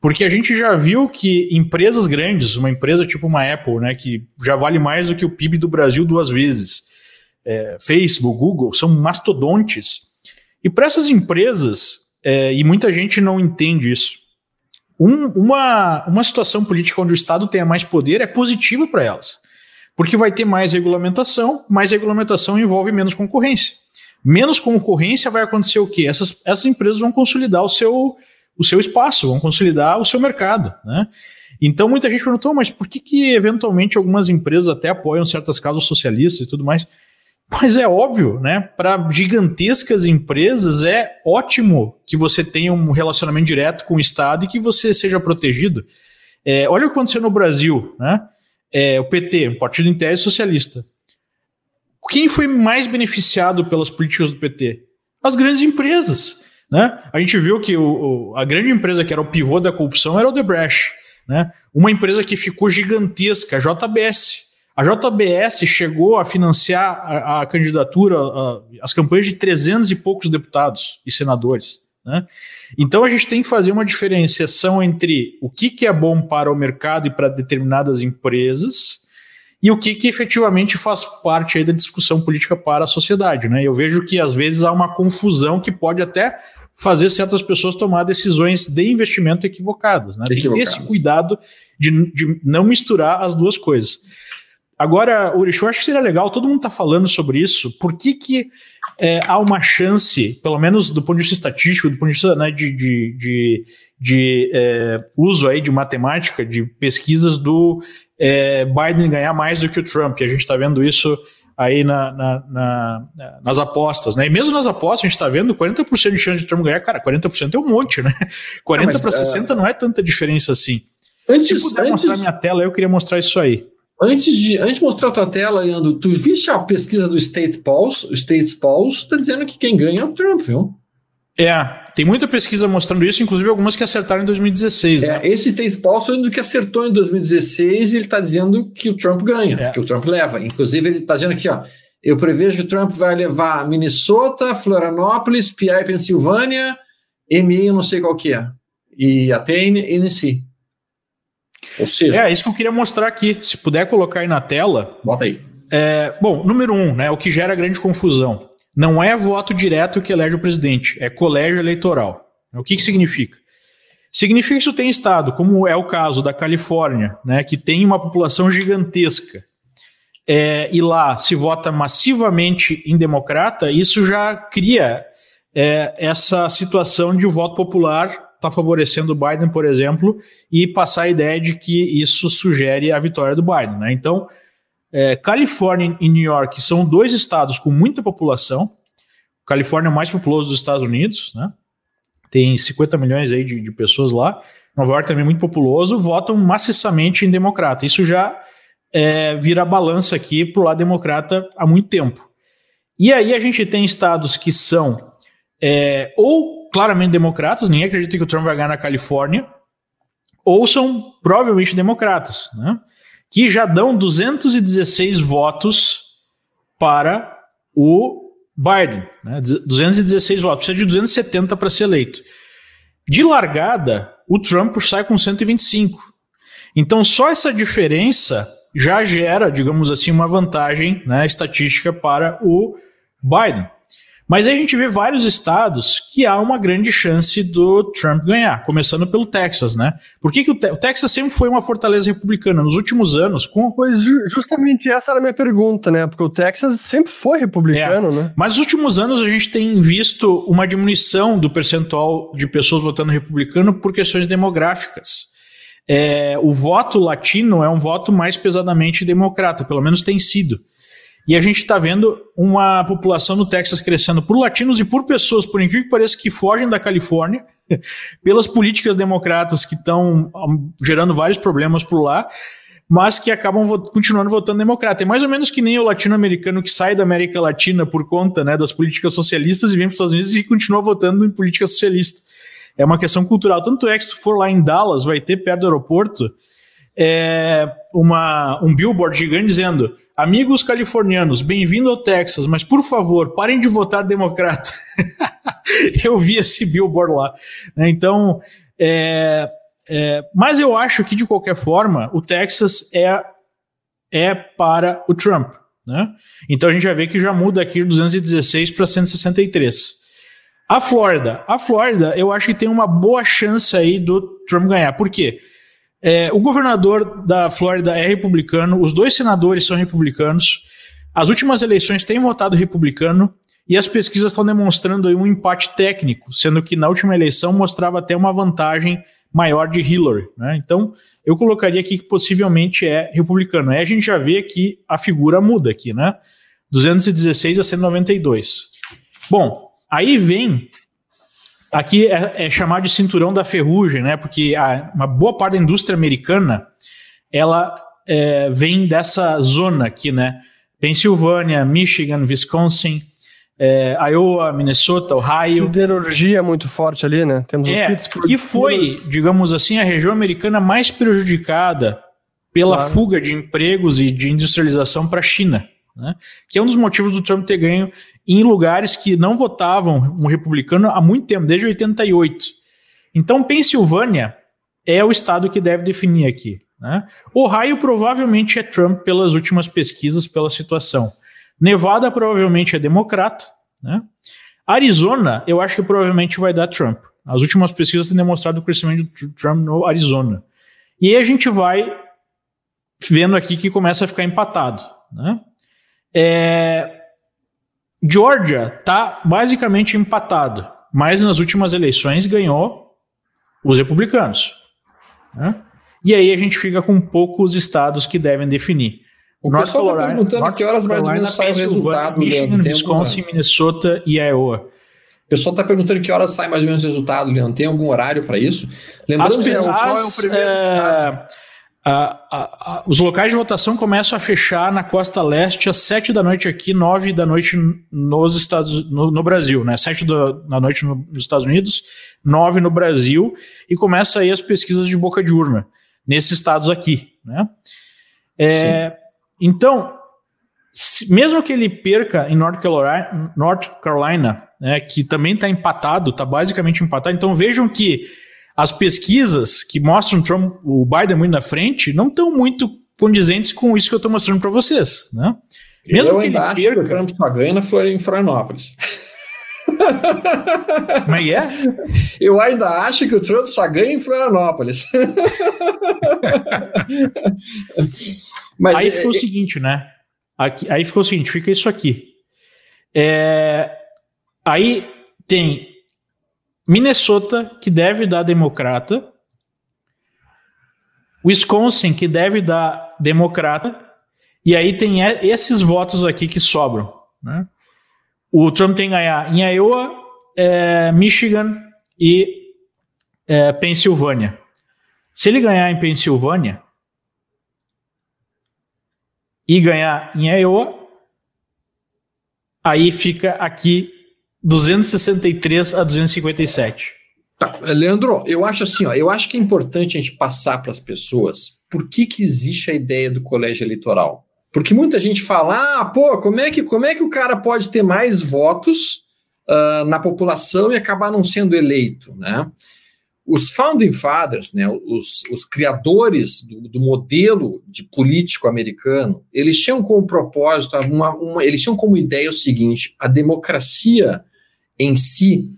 Porque a gente já viu que empresas grandes, uma empresa tipo uma Apple, né, que já vale mais do que o PIB do Brasil duas vezes, é, Facebook, Google, são mastodontes. E para essas empresas, é, e muita gente não entende isso, um, uma, uma situação política onde o Estado tenha mais poder é positiva para elas. Porque vai ter mais regulamentação, mais regulamentação envolve menos concorrência. Menos concorrência vai acontecer o quê? Essas, essas empresas vão consolidar o seu, o seu espaço, vão consolidar o seu mercado. Né? Então muita gente perguntou, mas por que, que eventualmente algumas empresas até apoiam certas causas socialistas e tudo mais? Mas é óbvio, né? Para gigantescas empresas é ótimo que você tenha um relacionamento direto com o Estado e que você seja protegido. É, olha o que aconteceu no Brasil, né? É, o PT, um partido em tese socialista. Quem foi mais beneficiado pelas políticas do PT? As grandes empresas. Né? A gente viu que o, o, a grande empresa que era o pivô da corrupção era o Odebrecht. Né? Uma empresa que ficou gigantesca, a JBS. A JBS chegou a financiar a, a candidatura, a, as campanhas de 300 e poucos deputados e senadores. Né? Então a gente tem que fazer uma diferenciação entre o que, que é bom para o mercado e para determinadas empresas e o que, que efetivamente faz parte da discussão política para a sociedade. Né? Eu vejo que às vezes há uma confusão que pode até fazer certas pessoas tomar decisões de investimento equivocadas. Né? Tem que ter esse cuidado de, de não misturar as duas coisas. Agora, Urich, eu acho que seria legal, todo mundo está falando sobre isso, por que, que é, há uma chance, pelo menos do ponto de vista estatístico, do ponto de vista né, de, de, de, de é, uso aí de matemática, de pesquisas do é, Biden ganhar mais do que o Trump, a gente está vendo isso aí na, na, na, nas apostas, né? E mesmo nas apostas a gente está vendo 40% de chance de Trump ganhar, cara, 40% é um monte, né? 40 para 60 não é tanta diferença assim. Antes, Se puder antes... mostrar minha tela, eu queria mostrar isso aí. Antes de, antes de mostrar a tua tela, Leandro, tu viste a pesquisa do State Pulse? O State Pulse está dizendo que quem ganha é o Trump, viu? É, tem muita pesquisa mostrando isso, inclusive algumas que acertaram em 2016. É, né? Esse State Pulse é o que acertou em 2016 e ele está dizendo que o Trump ganha, é. que o Trump leva. Inclusive, ele está dizendo aqui, ó, eu prevejo que o Trump vai levar Minnesota, Florianópolis, PI, Pensilvânia, MI, eu não sei qual que é, e até NC. Ou seja. É, isso que eu queria mostrar aqui. Se puder colocar aí na tela. Bota aí. É, bom, número um, né, o que gera grande confusão. Não é voto direto que elege o presidente, é colégio eleitoral. O que, que significa? Significa que isso tem estado, como é o caso da Califórnia, né, que tem uma população gigantesca, é, e lá se vota massivamente em democrata, isso já cria é, essa situação de voto popular está favorecendo o Biden, por exemplo, e passar a ideia de que isso sugere a vitória do Biden. Né? Então, é, Califórnia e New York são dois estados com muita população. Califórnia é o mais populoso dos Estados Unidos, né? tem 50 milhões aí de, de pessoas lá. Nova York também é muito populoso, votam maciçamente em democrata. Isso já é, vira balança aqui para o lado democrata há muito tempo. E aí a gente tem estados que são é, ou claramente democratas, ninguém acredita que o Trump vai ganhar na Califórnia, ou são provavelmente democratas, né? que já dão 216 votos para o Biden. Né? 216 votos, precisa de 270 para ser eleito. De largada, o Trump sai com 125. Então, só essa diferença já gera, digamos assim, uma vantagem né, estatística para o Biden. Mas aí a gente vê vários estados que há uma grande chance do Trump ganhar, começando pelo Texas, né? Por que, que o, Te o Texas sempre foi uma fortaleza republicana? Nos últimos anos, com. Pois justamente essa era a minha pergunta, né? Porque o Texas sempre foi republicano, é. né? Mas nos últimos anos a gente tem visto uma diminuição do percentual de pessoas votando republicano por questões demográficas. É, o voto latino é um voto mais pesadamente democrata, pelo menos tem sido. E a gente está vendo uma população no Texas crescendo por latinos e por pessoas, por incrível que pareça, que fogem da Califórnia, pelas políticas democratas que estão gerando vários problemas por lá, mas que acabam continuando votando democrata. É mais ou menos que nem o latino-americano que sai da América Latina por conta né, das políticas socialistas e vem para os Estados Unidos e continua votando em política socialista. É uma questão cultural. Tanto é que se tu for lá em Dallas, vai ter perto do aeroporto é, uma, um billboard gigante dizendo: Amigos californianos, bem-vindo ao Texas, mas por favor, parem de votar democrata. eu vi esse billboard lá. Né? Então, é, é, mas eu acho que de qualquer forma, o Texas é, é para o Trump. Né? Então a gente já vê que já muda aqui de 216 para 163. A Flórida. A Flórida, eu acho que tem uma boa chance aí do Trump ganhar. Por quê? É, o governador da Flórida é republicano, os dois senadores são republicanos. As últimas eleições têm votado republicano e as pesquisas estão demonstrando um empate técnico, sendo que na última eleição mostrava até uma vantagem maior de Hillary. Né? Então, eu colocaria aqui que possivelmente é republicano. Aí a gente já vê que a figura muda aqui, né? 216 a 192. Bom, aí vem Aqui é, é chamado de cinturão da ferrugem, né? Porque a, uma boa parte da indústria americana ela é, vem dessa zona aqui, né? Pensilvânia, Michigan, Wisconsin, é, Iowa, Minnesota, Ohio. Siderurgia muito forte ali, né? Temos é, o Pittsburgh. Que foi, digamos assim, a região americana mais prejudicada pela claro. fuga de empregos e de industrialização para a China. Né? Que é um dos motivos do Trump ter ganho em lugares que não votavam um republicano há muito tempo, desde 88. Então, Pensilvânia é o estado que deve definir aqui. Né? Ohio provavelmente é Trump pelas últimas pesquisas, pela situação. Nevada provavelmente é democrata. Né? Arizona, eu acho que provavelmente vai dar Trump. As últimas pesquisas têm demonstrado o crescimento do Trump no Arizona. E aí a gente vai vendo aqui que começa a ficar empatado. Né? É, Georgia está basicamente empatado, mas nas últimas eleições ganhou os republicanos. Né? E aí a gente fica com poucos estados que devem definir. O North pessoal está perguntando North que horas mais ou menos sai o resultado. Michigan, Leandro, Wisconsin. Minnesota e Iowa. O pessoal está perguntando que horas sai mais ou menos o resultado, Leandro. Tem algum horário para isso? Lembrando que é o primeiro. É os locais de votação começam a fechar na costa leste às 7 da noite aqui, 9 da noite nos Estados, no, no Brasil, né? 7 da, da noite no, nos Estados Unidos, 9 no Brasil, e começa aí as pesquisas de boca de urna, nesses estados aqui, né? É, então, se, mesmo que ele perca em North Carolina, North Carolina né, que também está empatado, está basicamente empatado, então vejam que as pesquisas que mostram Trump, o Biden muito na frente não estão muito condizentes com isso que eu estou mostrando para vocês, né? Mesmo eu que ainda acho perca... que o Trump só ganha em Florianópolis. Como é que é? Eu ainda acho que o Trump só ganha em Florianópolis. Mas aí é, ficou é... o seguinte, né? Aqui, aí ficou o seguinte, fica isso aqui. É, aí tem Minnesota, que deve dar democrata. Wisconsin, que deve dar democrata. E aí tem esses votos aqui que sobram. Né? O Trump tem que ganhar em Iowa, é, Michigan e é, Pensilvânia. Se ele ganhar em Pensilvânia e ganhar em Iowa, aí fica aqui 263 a 257. Tá, Leandro, eu acho assim, ó, eu acho que é importante a gente passar para as pessoas por que, que existe a ideia do colégio eleitoral. Porque muita gente fala, ah, pô, como é que, como é que o cara pode ter mais votos uh, na população e acabar não sendo eleito, né? os founding fathers, né, os, os criadores do, do, modelo de político americano, eles tinham como propósito, uma, uma, eles tinham como ideia o seguinte: a democracia em si,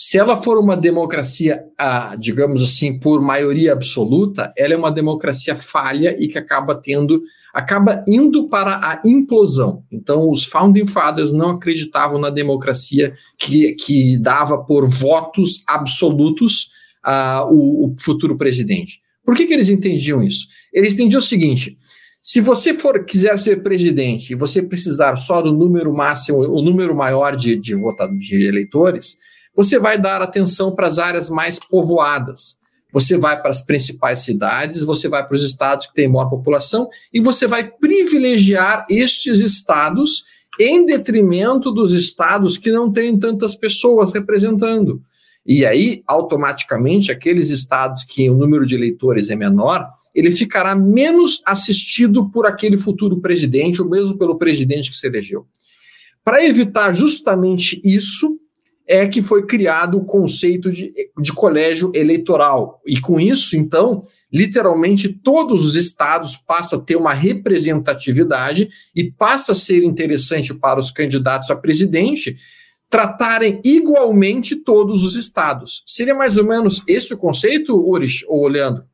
se ela for uma democracia, ah, digamos assim, por maioria absoluta, ela é uma democracia falha e que acaba tendo, acaba indo para a implosão. Então, os founding fathers não acreditavam na democracia que, que dava por votos absolutos uh, o, o, futuro presidente. Por que, que eles entendiam isso? Eles entendiam o seguinte: se você for quiser ser presidente e você precisar só do número máximo, o número maior de, de, votado, de eleitores, você vai dar atenção para as áreas mais povoadas. Você vai para as principais cidades, você vai para os estados que têm maior população e você vai privilegiar estes estados em detrimento dos estados que não têm tantas pessoas representando. E aí, automaticamente, aqueles estados que o número de eleitores é menor, ele ficará menos assistido por aquele futuro presidente, ou mesmo pelo presidente que se elegeu. Para evitar justamente isso, é que foi criado o conceito de, de colégio eleitoral. E com isso, então, literalmente todos os estados passam a ter uma representatividade e passa a ser interessante para os candidatos a presidente tratarem igualmente todos os estados. Seria mais ou menos esse o conceito, Urish ou Leandro?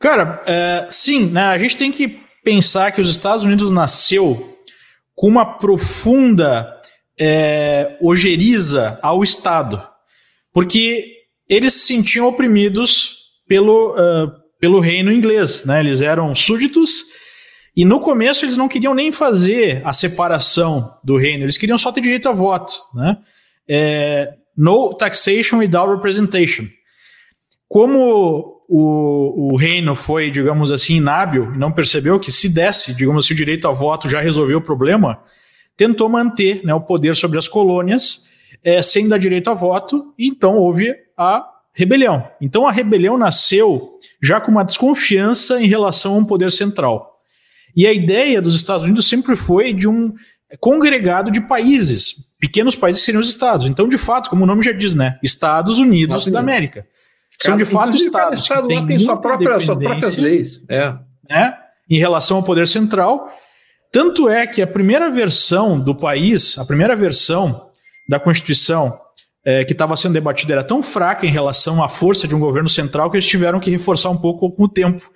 Cara, é, sim, né, a gente tem que pensar que os Estados Unidos nasceu com uma profunda é, ojeriza ao Estado, porque eles se sentiam oprimidos pelo, uh, pelo reino inglês, né? eles eram súditos e no começo eles não queriam nem fazer a separação do reino, eles queriam só ter direito a voto. Né? É, no taxation without representation. Como o, o reino foi, digamos assim, inábil não percebeu que se desse, digamos assim, o direito a voto já resolveu o problema, tentou manter né, o poder sobre as colônias é, sem dar direito a voto, e então houve a rebelião. Então a rebelião nasceu já com uma desconfiança em relação a um poder central. E a ideia dos Estados Unidos sempre foi de um congregado de países, pequenos países que seriam os estados. Então, de fato, como o nome já diz, né? Estados Unidos Nossa, da América. São de fato estados. Cada estado lá tem sua própria, suas próprias leis. É. Né? Em relação ao poder central. Tanto é que a primeira versão do país, a primeira versão da Constituição é, que estava sendo debatida era tão fraca em relação à força de um governo central que eles tiveram que reforçar um pouco com o tempo.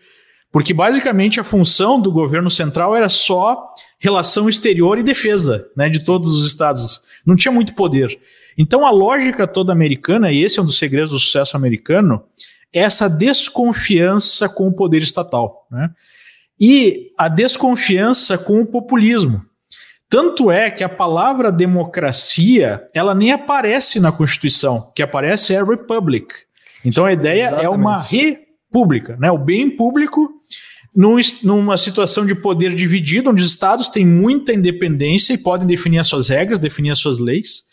Porque basicamente a função do governo central era só relação exterior e defesa né, de todos os estados. Não tinha muito poder. Então a lógica toda americana, e esse é um dos segredos do sucesso americano, é essa desconfiança com o poder estatal. Né? E a desconfiança com o populismo. Tanto é que a palavra democracia, ela nem aparece na Constituição, que aparece é republic. Então a ideia Exatamente. é uma república, né? O bem público num, numa situação de poder dividido, onde os estados têm muita independência e podem definir as suas regras, definir as suas leis.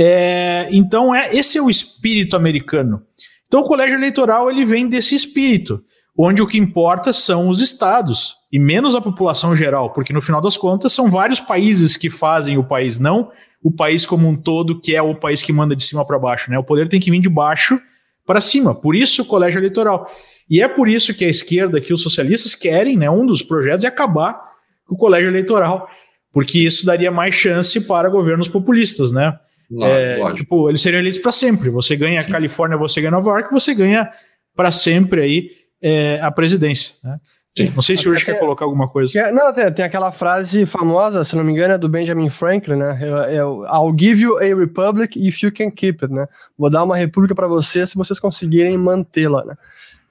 É, então, é, esse é o espírito americano. Então, o colégio eleitoral ele vem desse espírito, onde o que importa são os estados e menos a população geral, porque no final das contas são vários países que fazem o país, não o país como um todo, que é o país que manda de cima para baixo. Né? O poder tem que vir de baixo para cima. Por isso, o colégio eleitoral. E é por isso que a esquerda, que os socialistas querem, né, um dos projetos é acabar com o colégio eleitoral, porque isso daria mais chance para governos populistas, né? É, tipo, eles seriam eleitos para sempre. Você ganha Sim. a Califórnia, você ganha Nova York, você ganha para sempre aí é, a presidência, né? Sim. Não sei se hoje quer colocar alguma coisa. Não, tem, tem, aquela frase famosa, se não me engano, é do Benjamin Franklin, né? É, é, I'll give you a republic if you can keep it, né? Vou dar uma república para você se vocês conseguirem mantê-la, né?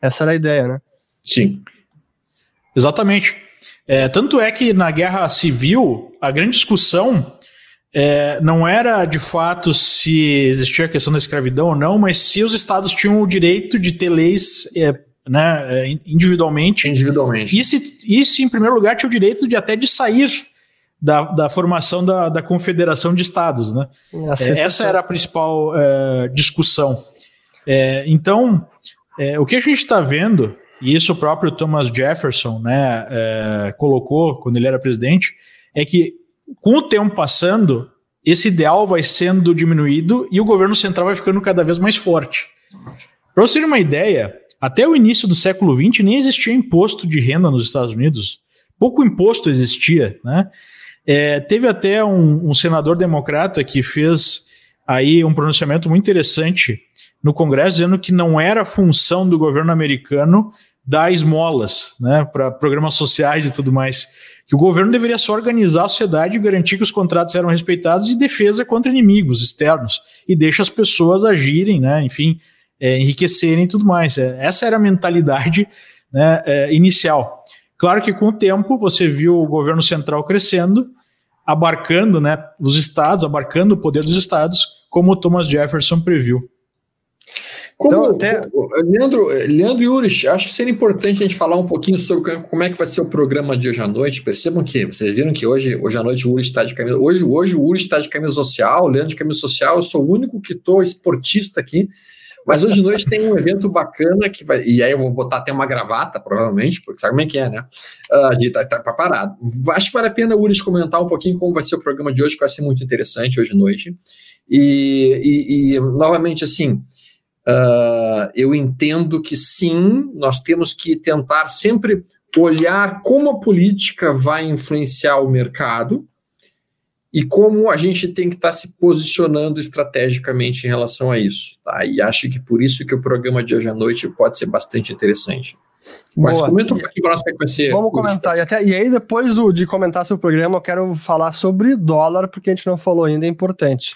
Essa era a ideia, né? Sim. Exatamente. É, tanto é que na guerra civil, a grande discussão é, não era de fato se existia a questão da escravidão ou não, mas se os estados tinham o direito de ter leis é, né, é, individualmente. Individualmente. E se, e se, em primeiro lugar, tinha o direito de até de sair da, da formação da, da confederação de estados. Né? É, essa era a principal é, discussão. então, é, o que a gente está vendo, e isso o próprio Thomas Jefferson né, é, colocou quando ele era presidente, é que com o tempo passando, esse ideal vai sendo diminuído e o governo central vai ficando cada vez mais forte. Para você ter uma ideia, até o início do século XX nem existia imposto de renda nos Estados Unidos. Pouco imposto existia, né? É, teve até um, um, senador democrata que fez aí um pronunciamento muito interessante no Congresso, dizendo que não era função do governo americano dar esmolas né, para programas sociais e tudo mais. Que o governo deveria só organizar a sociedade e garantir que os contratos eram respeitados e defesa contra inimigos externos. E deixa as pessoas agirem, né, enfim, é, enriquecerem e tudo mais. É, essa era a mentalidade né, é, inicial. Claro que com o tempo você viu o governo central crescendo, abarcando né, os estados, abarcando o poder dos estados, como Thomas Jefferson previu. Como, então, até... Leandro, Leandro e Uri, acho que seria importante a gente falar um pouquinho sobre como é que vai ser o programa de hoje à noite. Percebam que vocês viram que hoje, hoje à noite o Uri está de camisa. Hoje, hoje o Uri está de camisa social, o Leandro de camisa social. Eu sou o único que estou esportista aqui. Mas hoje à noite tem um evento bacana que vai. E aí eu vou botar até uma gravata, provavelmente, porque sabe como é que é, né? Uh, a gente tá, tá preparado. Acho que vale a pena, Uris, comentar um pouquinho como vai ser o programa de hoje, que vai ser muito interessante hoje à noite. E, e, e novamente, assim, uh, eu entendo que sim, nós temos que tentar sempre olhar como a política vai influenciar o mercado e como a gente tem que estar tá se posicionando estrategicamente em relação a isso. Tá? E acho que por isso que o programa de hoje à noite pode ser bastante interessante. Mas Boa. comenta um pouquinho para nós é que vai ser. Vamos comentar. E, até, e aí, depois do, de comentar sobre o programa, eu quero falar sobre dólar, porque a gente não falou ainda, é importante.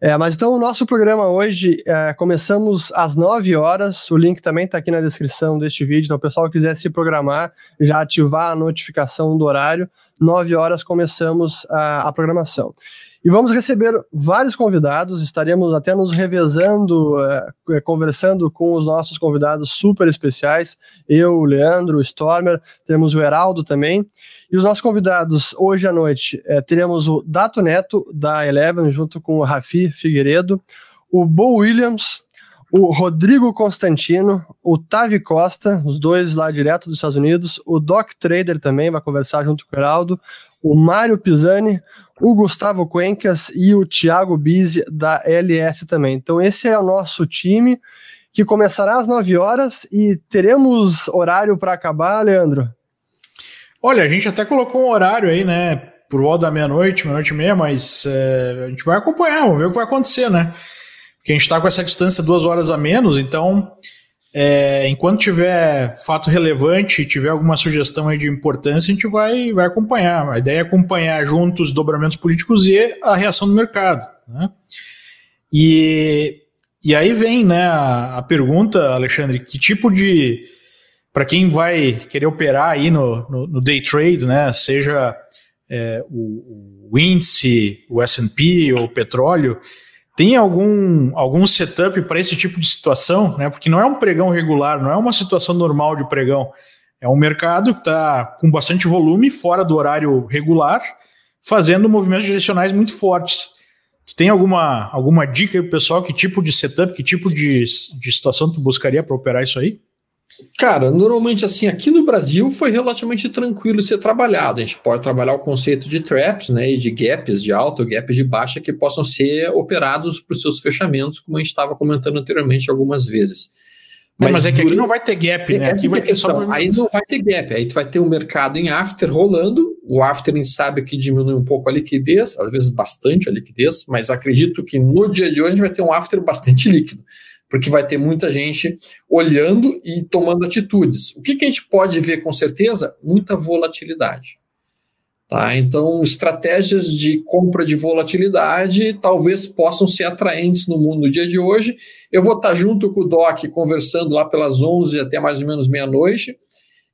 É, mas então, o nosso programa hoje, é, começamos às 9 horas. O link também está aqui na descrição deste vídeo. Então, o pessoal que quiser se programar, já ativar a notificação do horário 9 horas começamos a, a programação. E vamos receber vários convidados, estaremos até nos revezando, é, conversando com os nossos convidados super especiais, eu, o Leandro, o Stormer, temos o Heraldo também. E os nossos convidados hoje à noite é, teremos o Dato Neto, da Eleven, junto com o Rafi Figueiredo, o Bo Williams, o Rodrigo Constantino, o Tavi Costa, os dois lá direto dos Estados Unidos, o Doc Trader também vai conversar junto com o Heraldo, o Mário Pisani, o Gustavo Cuencas e o Thiago Bizzi da LS também. Então esse é o nosso time que começará às 9 horas e teremos horário para acabar, Leandro? Olha, a gente até colocou um horário aí, né, por volta da meia-noite, meia-noite e meia, mas é, a gente vai acompanhar, vamos ver o que vai acontecer, né? Porque a gente está com essa distância duas horas a menos, então é, enquanto tiver fato relevante, tiver alguma sugestão aí de importância, a gente vai, vai acompanhar. A ideia é acompanhar juntos os dobramentos políticos e a reação do mercado. Né? E, e aí vem né, a, a pergunta, Alexandre, que tipo de. Para quem vai querer operar aí no, no, no day trade, né, seja é, o, o índice, o SP ou o petróleo, tem algum, algum setup para esse tipo de situação, né? Porque não é um pregão regular, não é uma situação normal de pregão. É um mercado que está com bastante volume, fora do horário regular, fazendo movimentos direcionais muito fortes. Tu tem alguma, alguma dica o pessoal? Que tipo de setup, que tipo de, de situação tu buscaria para operar isso aí? Cara, normalmente assim, aqui no Brasil foi relativamente tranquilo ser trabalhado. A gente pode trabalhar o conceito de traps, né, e de gaps de alta, gaps de baixa que possam ser operados para os seus fechamentos, como a gente estava comentando anteriormente algumas vezes. Mas, mas é que aqui não vai ter gap, né? É aqui vai ter questão, só... Aí não vai ter gap, aí tu vai ter o um mercado em after rolando, o after a gente sabe que diminui um pouco a liquidez, às vezes bastante a liquidez, mas acredito que no dia de hoje a gente vai ter um after bastante líquido porque vai ter muita gente olhando e tomando atitudes. O que, que a gente pode ver com certeza? Muita volatilidade. Tá? Então, estratégias de compra de volatilidade talvez possam ser atraentes no mundo no dia de hoje. Eu vou estar junto com o Doc conversando lá pelas 11 até mais ou menos meia-noite,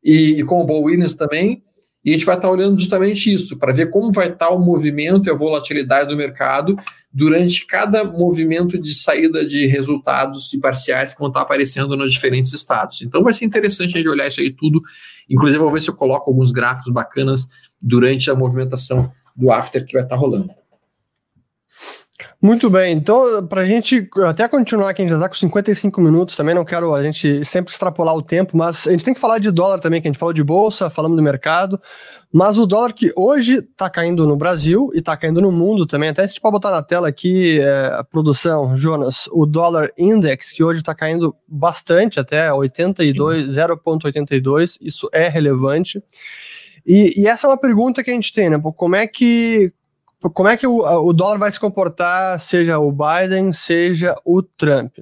e, e, com o Bo Williams também. E a gente vai estar olhando justamente isso, para ver como vai estar o movimento e a volatilidade do mercado durante cada movimento de saída de resultados e parciais que vão estar aparecendo nos diferentes estados. Então vai ser interessante a gente olhar isso aí tudo. Inclusive, vou ver se eu coloco alguns gráficos bacanas durante a movimentação do after que vai estar rolando. Muito bem, então, para a gente até continuar aqui, a gente já está com 55 minutos também, não quero a gente sempre extrapolar o tempo, mas a gente tem que falar de dólar também, que a gente falou de bolsa, falamos do mercado, mas o dólar que hoje está caindo no Brasil e está caindo no mundo também, até a gente pode botar na tela aqui é, a produção, Jonas, o dólar index, que hoje está caindo bastante, até 82, 0,82, isso é relevante. E, e, essa é uma pergunta que a gente tem, né? Como é que como é que o, o, dólar vai se comportar, seja o Biden, seja o Trump.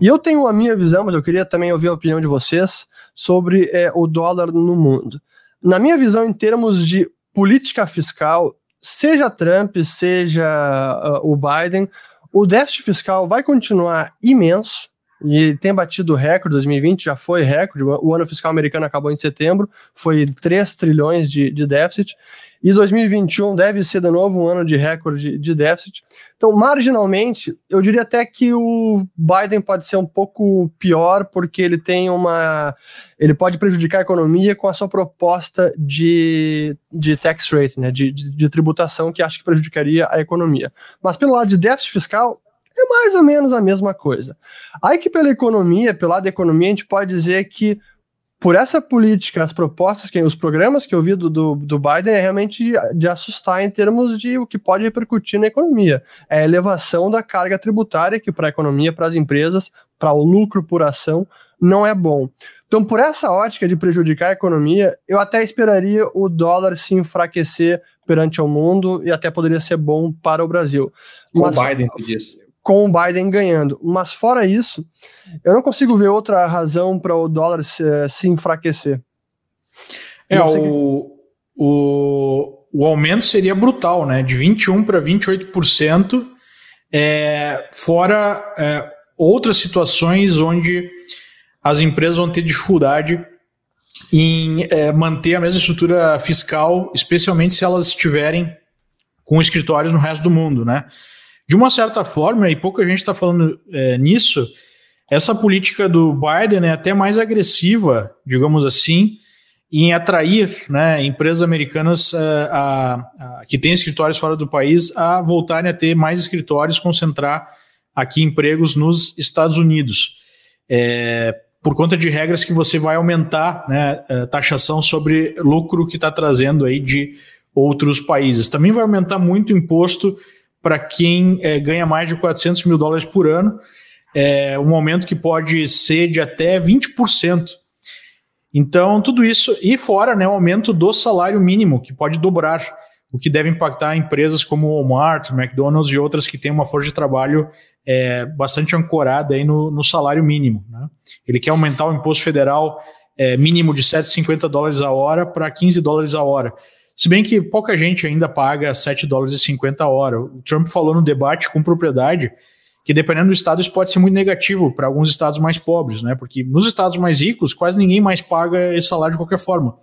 E eu tenho a minha visão, mas eu queria também ouvir a opinião de vocês sobre é, o dólar no mundo. Na minha visão, em termos de política fiscal, seja Trump, seja uh, o Biden, o déficit fiscal vai continuar imenso, e tem batido recorde, 2020 já foi recorde, o ano fiscal americano acabou em setembro, foi 3 trilhões de, de déficit, e 2021 deve ser de novo um ano de recorde de déficit. Então, marginalmente, eu diria até que o Biden pode ser um pouco pior, porque ele tem uma. Ele pode prejudicar a economia com a sua proposta de, de tax rate, né, de, de, de tributação, que acho que prejudicaria a economia. Mas pelo lado de déficit fiscal, é mais ou menos a mesma coisa. Aí que pela economia, pelo lado da economia, a gente pode dizer que por essa política, as propostas, que, os programas que eu vi do, do, do Biden é realmente de, assustar em termos de o que pode repercutir na economia. É a elevação da carga tributária, que para a economia, para as empresas, para o lucro por ação, não é bom. Então, por essa ótica de prejudicar a economia, eu até esperaria o dólar se enfraquecer perante o mundo e até poderia ser bom para o Brasil. Com o Biden, disse com o Biden ganhando. Mas fora isso, eu não consigo ver outra razão para o dólar se, se enfraquecer. É, o, o, o aumento seria brutal, né? De 21% para 28%, é, fora é, outras situações onde as empresas vão ter dificuldade em é, manter a mesma estrutura fiscal, especialmente se elas estiverem com escritórios no resto do mundo, né? De uma certa forma, e pouca gente está falando é, nisso, essa política do Biden é até mais agressiva, digamos assim, em atrair né, empresas americanas é, a, a, que têm escritórios fora do país a voltarem a ter mais escritórios, concentrar aqui empregos nos Estados Unidos. É, por conta de regras que você vai aumentar né, a taxação sobre lucro que está trazendo aí de outros países. Também vai aumentar muito o imposto para quem é, ganha mais de 400 mil dólares por ano, é, um aumento que pode ser de até 20%. Então, tudo isso, e fora né, o aumento do salário mínimo, que pode dobrar, o que deve impactar empresas como Walmart, McDonald's e outras que têm uma força de trabalho é, bastante ancorada aí no, no salário mínimo. Né? Ele quer aumentar o imposto federal é, mínimo de 7,50 dólares a hora para 15 dólares a hora. Se bem que pouca gente ainda paga 7 dólares e 50 a hora. O Trump falou no debate com propriedade que dependendo do estado isso pode ser muito negativo para alguns estados mais pobres, né? Porque nos estados mais ricos quase ninguém mais paga esse salário de qualquer forma.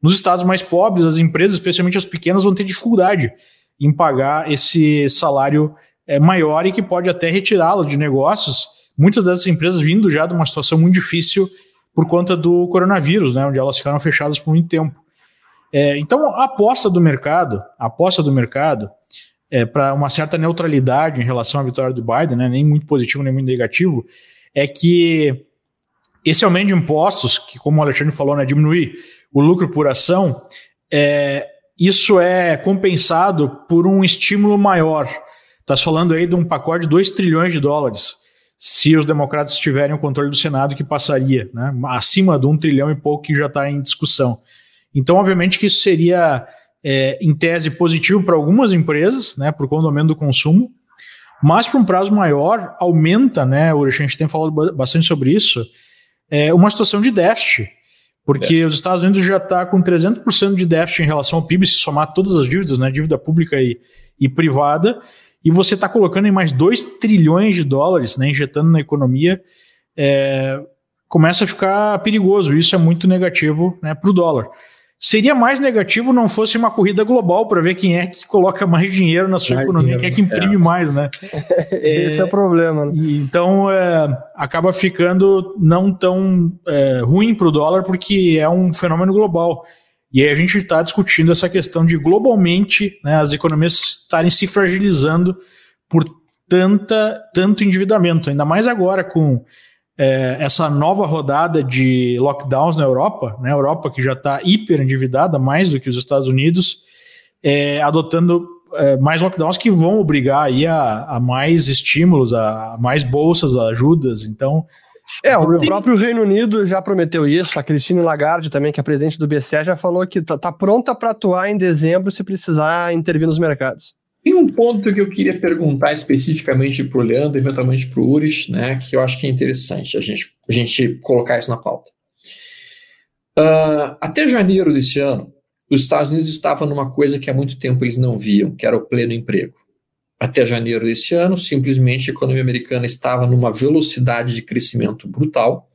Nos estados mais pobres, as empresas, especialmente as pequenas, vão ter dificuldade em pagar esse salário é, maior e que pode até retirá-lo de negócios. Muitas dessas empresas vindo já de uma situação muito difícil por conta do coronavírus, né? Onde elas ficaram fechadas por muito tempo. É, então, a aposta do mercado, a aposta do mercado, é, para uma certa neutralidade em relação à vitória do Biden, né, nem muito positivo nem muito negativo, é que esse aumento de impostos, que como o Alexandre falou, né, diminuir o lucro por ação, é, isso é compensado por um estímulo maior. Está falando aí de um pacote de 2 trilhões de dólares, se os democratas tiverem o controle do Senado, que passaria, né, acima de um trilhão e pouco que já está em discussão. Então, obviamente que isso seria, é, em tese, positivo para algumas empresas, né, por conta do aumento do consumo, mas para um prazo maior, aumenta, né, a gente tem falado bastante sobre isso, é uma situação de déficit, porque déficit. os Estados Unidos já está com 300% de déficit em relação ao PIB, se somar todas as dívidas, né, dívida pública e, e privada, e você está colocando em mais 2 trilhões de dólares, né, injetando na economia, é, começa a ficar perigoso. Isso é muito negativo né, para o dólar. Seria mais negativo não fosse uma corrida global para ver quem é que coloca mais dinheiro na sua mais economia, dinheiro, quem é que imprime é. mais, né? Esse é, é o problema. Né? Então é, acaba ficando não tão é, ruim para o dólar porque é um fenômeno global. E aí a gente está discutindo essa questão de globalmente né, as economias estarem se fragilizando por tanta, tanto endividamento, ainda mais agora com é, essa nova rodada de lockdowns na Europa, né, Europa que já está hiper endividada, mais do que os Estados Unidos, é, adotando é, mais lockdowns que vão obrigar aí a, a, mais estímulos, a mais bolsas, ajudas. Então. É, o próprio Reino Unido já prometeu isso. A Christine Lagarde, também, que é presidente do BCE, já falou que está tá pronta para atuar em dezembro se precisar intervir nos mercados. Tem um ponto que eu queria perguntar especificamente para o Leandro, eventualmente para o Uris, né, que eu acho que é interessante a gente, a gente colocar isso na pauta. Uh, até janeiro desse ano, os Estados Unidos estavam numa coisa que há muito tempo eles não viam, que era o pleno emprego. Até janeiro desse ano, simplesmente a economia americana estava numa velocidade de crescimento brutal.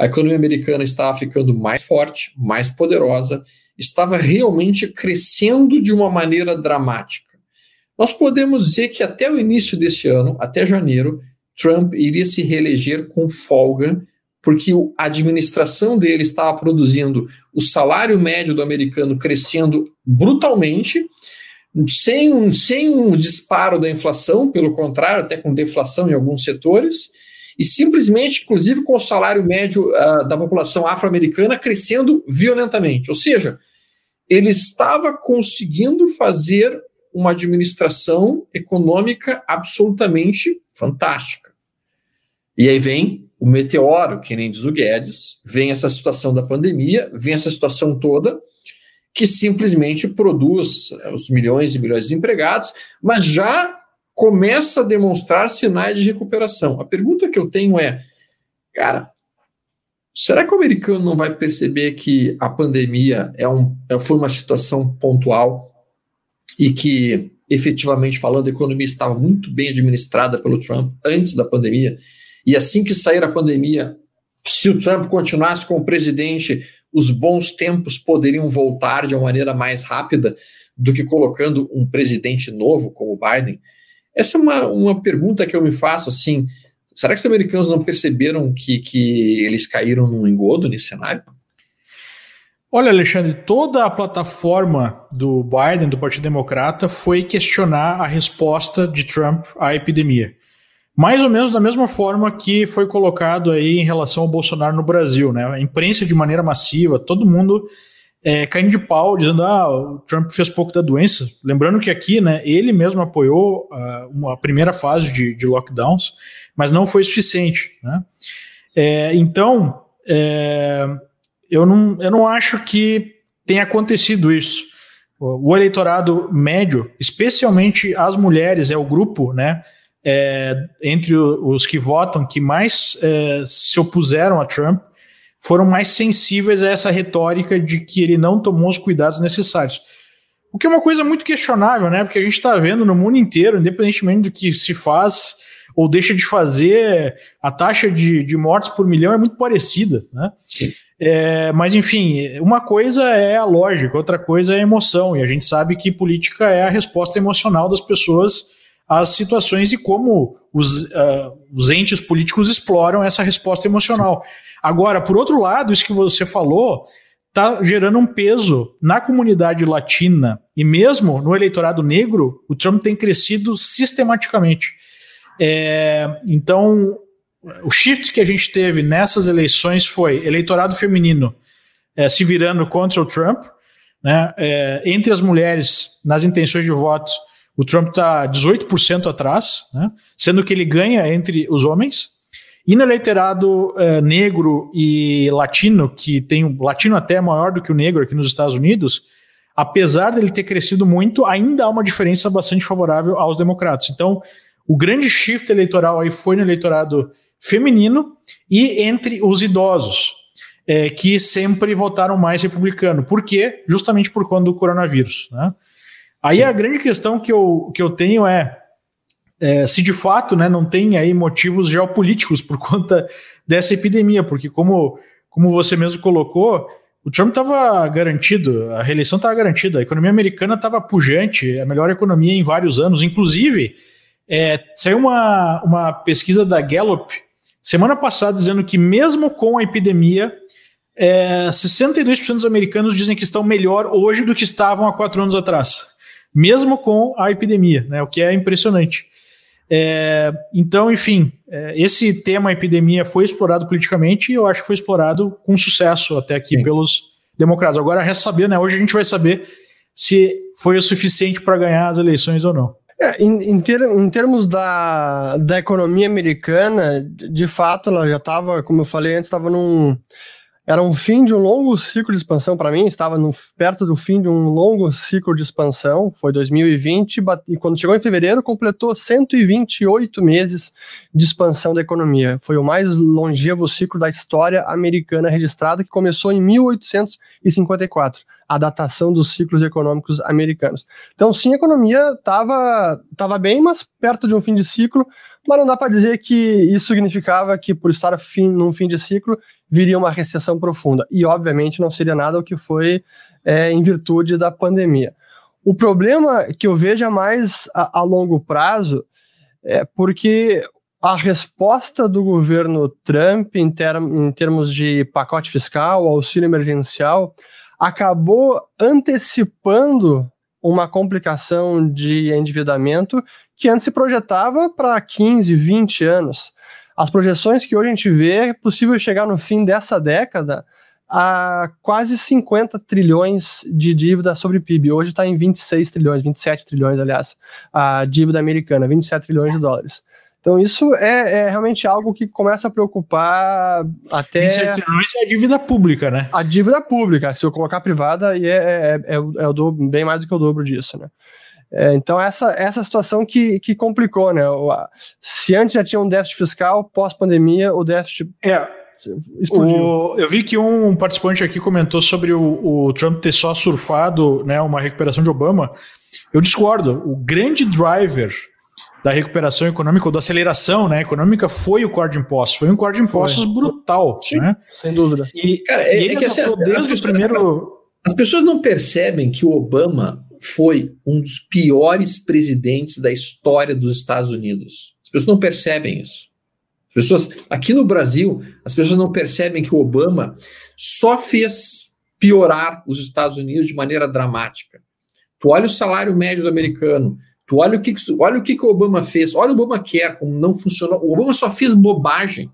A economia americana estava ficando mais forte, mais poderosa, estava realmente crescendo de uma maneira dramática. Nós podemos dizer que até o início desse ano, até janeiro, Trump iria se reeleger com folga, porque a administração dele estava produzindo o salário médio do americano crescendo brutalmente, sem um, sem um disparo da inflação, pelo contrário, até com deflação em alguns setores, e simplesmente, inclusive, com o salário médio uh, da população afro-americana crescendo violentamente. Ou seja, ele estava conseguindo fazer uma administração econômica absolutamente fantástica. E aí vem o meteoro, que nem diz o Guedes, vem essa situação da pandemia, vem essa situação toda, que simplesmente produz os milhões e milhões de empregados, mas já começa a demonstrar sinais de recuperação. A pergunta que eu tenho é, cara, será que o americano não vai perceber que a pandemia é um, é, foi uma situação pontual e que, efetivamente falando, a economia estava muito bem administrada pelo Trump antes da pandemia. E assim que sair a pandemia, se o Trump continuasse como presidente, os bons tempos poderiam voltar de uma maneira mais rápida do que colocando um presidente novo como o Biden? Essa é uma, uma pergunta que eu me faço assim. Será que os americanos não perceberam que, que eles caíram num engodo nesse cenário? Olha, Alexandre, toda a plataforma do Biden, do Partido Democrata, foi questionar a resposta de Trump à epidemia. Mais ou menos da mesma forma que foi colocado aí em relação ao Bolsonaro no Brasil, né? A imprensa de maneira massiva, todo mundo é, caindo de pau, dizendo ah, o Trump fez pouco da doença. Lembrando que aqui, né, ele mesmo apoiou uh, uma primeira fase de, de, lockdowns, mas não foi suficiente, né? É, então, é, eu não, eu não acho que tenha acontecido isso. O eleitorado médio, especialmente as mulheres, é o grupo, né? É, entre os que votam que mais é, se opuseram a Trump, foram mais sensíveis a essa retórica de que ele não tomou os cuidados necessários. O que é uma coisa muito questionável, né? Porque a gente está vendo no mundo inteiro, independentemente do que se faz ou deixa de fazer, a taxa de, de mortes por milhão é muito parecida, né? Sim. É, mas, enfim, uma coisa é a lógica, outra coisa é a emoção. E a gente sabe que política é a resposta emocional das pessoas às situações e como os, uh, os entes políticos exploram essa resposta emocional. Agora, por outro lado, isso que você falou está gerando um peso na comunidade latina e mesmo no eleitorado negro, o Trump tem crescido sistematicamente. É, então, o shift que a gente teve nessas eleições foi eleitorado feminino é, se virando contra o Trump. Né? É, entre as mulheres, nas intenções de voto, o Trump está 18% atrás, né? sendo que ele ganha entre os homens. E no eleitorado é, negro e latino, que tem um latino até maior do que o negro aqui nos Estados Unidos, apesar dele ter crescido muito, ainda há uma diferença bastante favorável aos democratas. Então, o grande shift eleitoral aí foi no eleitorado feminino e entre os idosos, é, que sempre votaram mais republicano. Por quê? Justamente por conta do coronavírus. Né? Aí Sim. a grande questão que eu, que eu tenho é, é, se de fato né, não tem aí motivos geopolíticos por conta dessa epidemia, porque como, como você mesmo colocou, o Trump estava garantido, a reeleição estava garantida, a economia americana estava pujante, a melhor economia em vários anos, inclusive é, saiu uma, uma pesquisa da Gallup semana passada dizendo que, mesmo com a epidemia, é, 62% dos americanos dizem que estão melhor hoje do que estavam há quatro anos atrás, mesmo com a epidemia, né, o que é impressionante. É, então, enfim, é, esse tema epidemia foi explorado politicamente e eu acho que foi explorado com sucesso até aqui Sim. pelos democratas. Agora resta saber, né? Hoje a gente vai saber se foi o suficiente para ganhar as eleições ou não. É, em, em, ter, em, termos da, da economia americana, de fato, ela já estava, como eu falei antes, estava num, era um fim de um longo ciclo de expansão para mim, estava no, perto do fim de um longo ciclo de expansão, foi 2020, e quando chegou em fevereiro, completou 128 meses de expansão da economia. Foi o mais longevo ciclo da história americana registrada, que começou em 1854, a datação dos ciclos econômicos americanos. Então, sim, a economia estava tava bem, mas perto de um fim de ciclo, mas não dá para dizer que isso significava que, por estar fim, num fim de ciclo, viria uma recessão profunda. E, obviamente, não seria nada o que foi é, em virtude da pandemia. O problema que eu vejo é mais a, a longo prazo é porque a resposta do governo Trump em, term, em termos de pacote fiscal, auxílio emergencial, acabou antecipando uma complicação de endividamento que antes se projetava para 15, 20 anos. As projeções que hoje a gente vê é possível chegar no fim dessa década a quase 50 trilhões de dívida sobre PIB. Hoje está em 26 trilhões, 27 trilhões, aliás, a dívida americana, 27 trilhões de dólares. Então, isso é, é, realmente algo que começa a preocupar até. 27 trilhões é a dívida pública, né? A dívida pública. Se eu colocar privada, é, é, é, é, o dobro, bem mais do que o dobro disso, né? É, então, essa, essa situação que, que complicou, né? Se antes já tinha um déficit fiscal, pós-pandemia, o déficit. É. Explodiu. O, eu vi que um participante aqui comentou sobre o, o, Trump ter só surfado né, uma recuperação de Obama. Eu discordo. O grande driver da recuperação econômica ou da aceleração né, econômica foi o corte de impostos. Foi um corte de impostos foi. brutal. Sim, né? Sem dúvida. E, Cara, é, é que assim, desde as pessoas, o primeiro. As pessoas não percebem que o Obama foi um dos piores presidentes da história dos Estados Unidos. As pessoas não percebem isso. As pessoas, aqui no Brasil, as pessoas não percebem que o Obama só fez piorar os Estados Unidos de maneira dramática. Tu olha o salário médio do americano, tu olha o que, olha o que, que o Obama fez, olha o Obama quer, como não funcionou. O Obama só fez bobagem.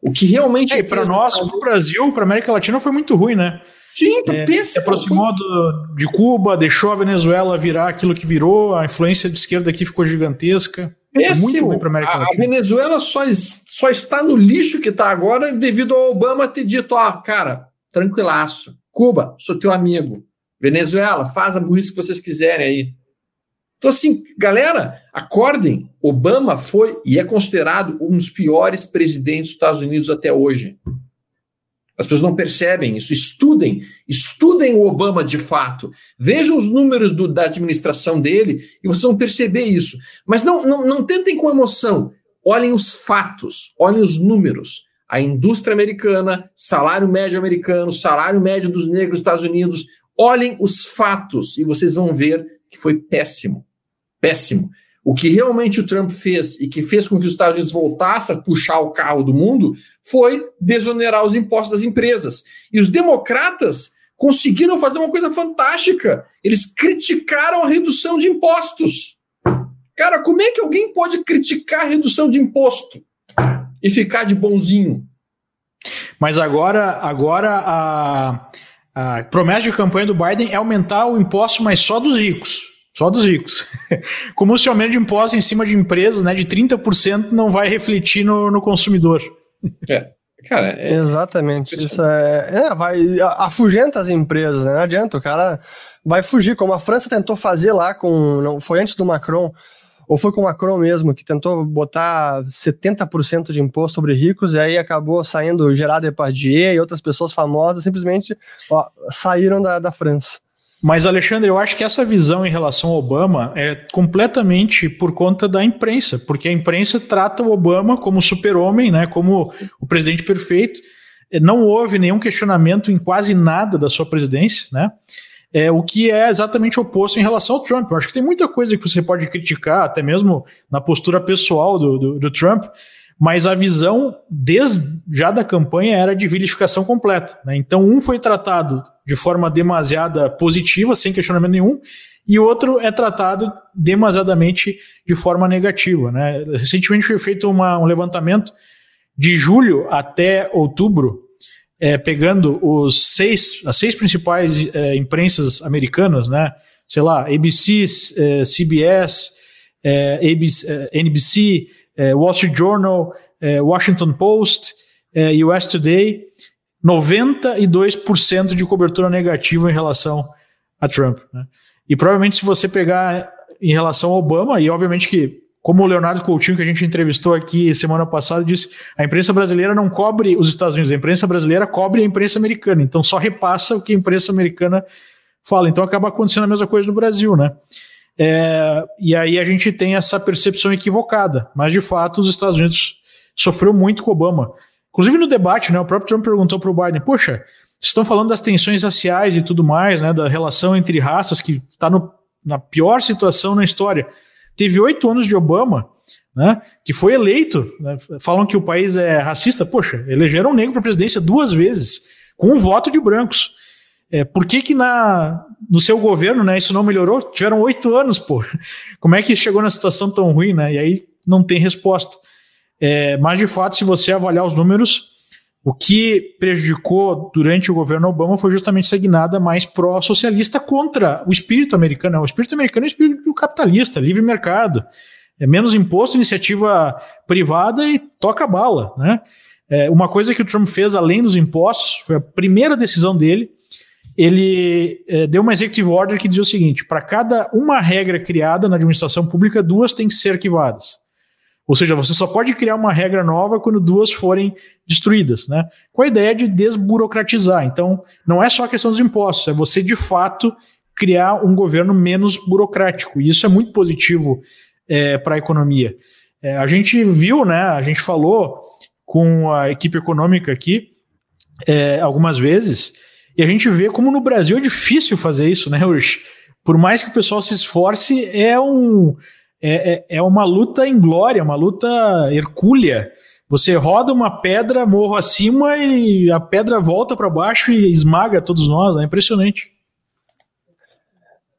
O que realmente. É, para nós, para o Brasil, para América Latina, foi muito ruim, né? Sim, é, pensa. Se aproximou do, de Cuba, deixou a Venezuela virar aquilo que virou, a influência de esquerda aqui ficou gigantesca. Péssimo. Muito ruim para América Latina. A Venezuela só, só está no lixo que está agora devido ao Obama ter dito: ó, ah, cara, tranquilaço. Cuba, sou teu amigo. Venezuela, faz a burrice que vocês quiserem aí. Então, assim, galera, acordem. Obama foi e é considerado um dos piores presidentes dos Estados Unidos até hoje. As pessoas não percebem isso. Estudem, estudem o Obama de fato. Vejam os números do, da administração dele e vocês vão perceber isso. Mas não, não, não tentem com emoção. Olhem os fatos, olhem os números. A indústria americana, salário médio americano, salário médio dos negros dos Estados Unidos. Olhem os fatos e vocês vão ver que foi péssimo. Péssimo. O que realmente o Trump fez e que fez com que os Estados Unidos voltassem a puxar o carro do mundo foi desonerar os impostos das empresas. E os democratas conseguiram fazer uma coisa fantástica. Eles criticaram a redução de impostos. Cara, como é que alguém pode criticar a redução de imposto e ficar de bonzinho? Mas agora, agora a, a promessa de campanha do Biden é aumentar o imposto, mas só dos ricos. Só dos ricos. Como se o aumento de impostos em cima de empresas né, de 30% não vai refletir no, no consumidor. É. Cara, é... Exatamente. Isso é, é, vai afugenta as empresas, né? Não adianta, o cara vai fugir, como a França tentou fazer lá com. Não, foi antes do Macron, ou foi com o Macron mesmo, que tentou botar 70% de imposto sobre ricos, e aí acabou saindo Gerard Depardieu e outras pessoas famosas simplesmente ó, saíram da, da França. Mas, Alexandre, eu acho que essa visão em relação ao Obama é completamente por conta da imprensa, porque a imprensa trata o Obama como super-homem, né, como o presidente perfeito. Não houve nenhum questionamento em quase nada da sua presidência, né? É, o que é exatamente oposto em relação ao Trump. Eu acho que tem muita coisa que você pode criticar, até mesmo na postura pessoal do, do, do Trump, mas a visão, desde já da campanha, era de vilificação completa. Né? Então, um foi tratado de forma demasiada positiva, sem questionamento nenhum, e o outro é tratado demasiadamente de forma negativa. Né? Recentemente foi feito uma, um levantamento de julho até outubro, é, pegando os seis, as seis principais é, imprensas americanas, né? sei lá, ABC, é, CBS, ABC, é, NBC, é, Wall Street Journal, é, Washington Post, é, US Today, 92% de cobertura negativa em relação a Trump. Né? E provavelmente se você pegar em relação ao Obama, e obviamente que, como o Leonardo Coutinho, que a gente entrevistou aqui semana passada, disse, a imprensa brasileira não cobre os Estados Unidos, a imprensa brasileira cobre a imprensa americana, então só repassa o que a imprensa americana fala. Então acaba acontecendo a mesma coisa no Brasil, né? É, e aí a gente tem essa percepção equivocada. Mas, de fato, os Estados Unidos sofreu muito com Obama. Inclusive no debate, né, o próprio Trump perguntou para o Biden: Poxa, vocês estão falando das tensões raciais e tudo mais, né, da relação entre raças que está na pior situação na história. Teve oito anos de Obama, né, que foi eleito. Né, falam que o país é racista. Poxa, elegeram um negro para presidência duas vezes, com o voto de brancos. É, por que, que na, no seu governo né, isso não melhorou? Tiveram oito anos, pô. Como é que chegou na situação tão ruim, né? E aí não tem resposta. É, mas, de fato, se você avaliar os números, o que prejudicou durante o governo Obama foi justamente essa guinada mais pró-socialista contra o espírito americano. O espírito americano é o espírito capitalista, livre mercado. É menos imposto, iniciativa privada e toca bala. Né? É, uma coisa que o Trump fez além dos impostos, foi a primeira decisão dele, ele é, deu uma executive order que dizia o seguinte: para cada uma regra criada na administração pública, duas têm que ser arquivadas. Ou seja, você só pode criar uma regra nova quando duas forem destruídas, né? Com a ideia de desburocratizar. Então, não é só a questão dos impostos, é você de fato criar um governo menos burocrático. E isso é muito positivo é, para a economia. É, a gente viu, né? A gente falou com a equipe econômica aqui é, algumas vezes e a gente vê como no Brasil é difícil fazer isso, né, Ursh? Por mais que o pessoal se esforce, é, um, é, é, é uma luta em glória, uma luta hercúlea. Você roda uma pedra morro acima e a pedra volta para baixo e esmaga todos nós. É impressionante.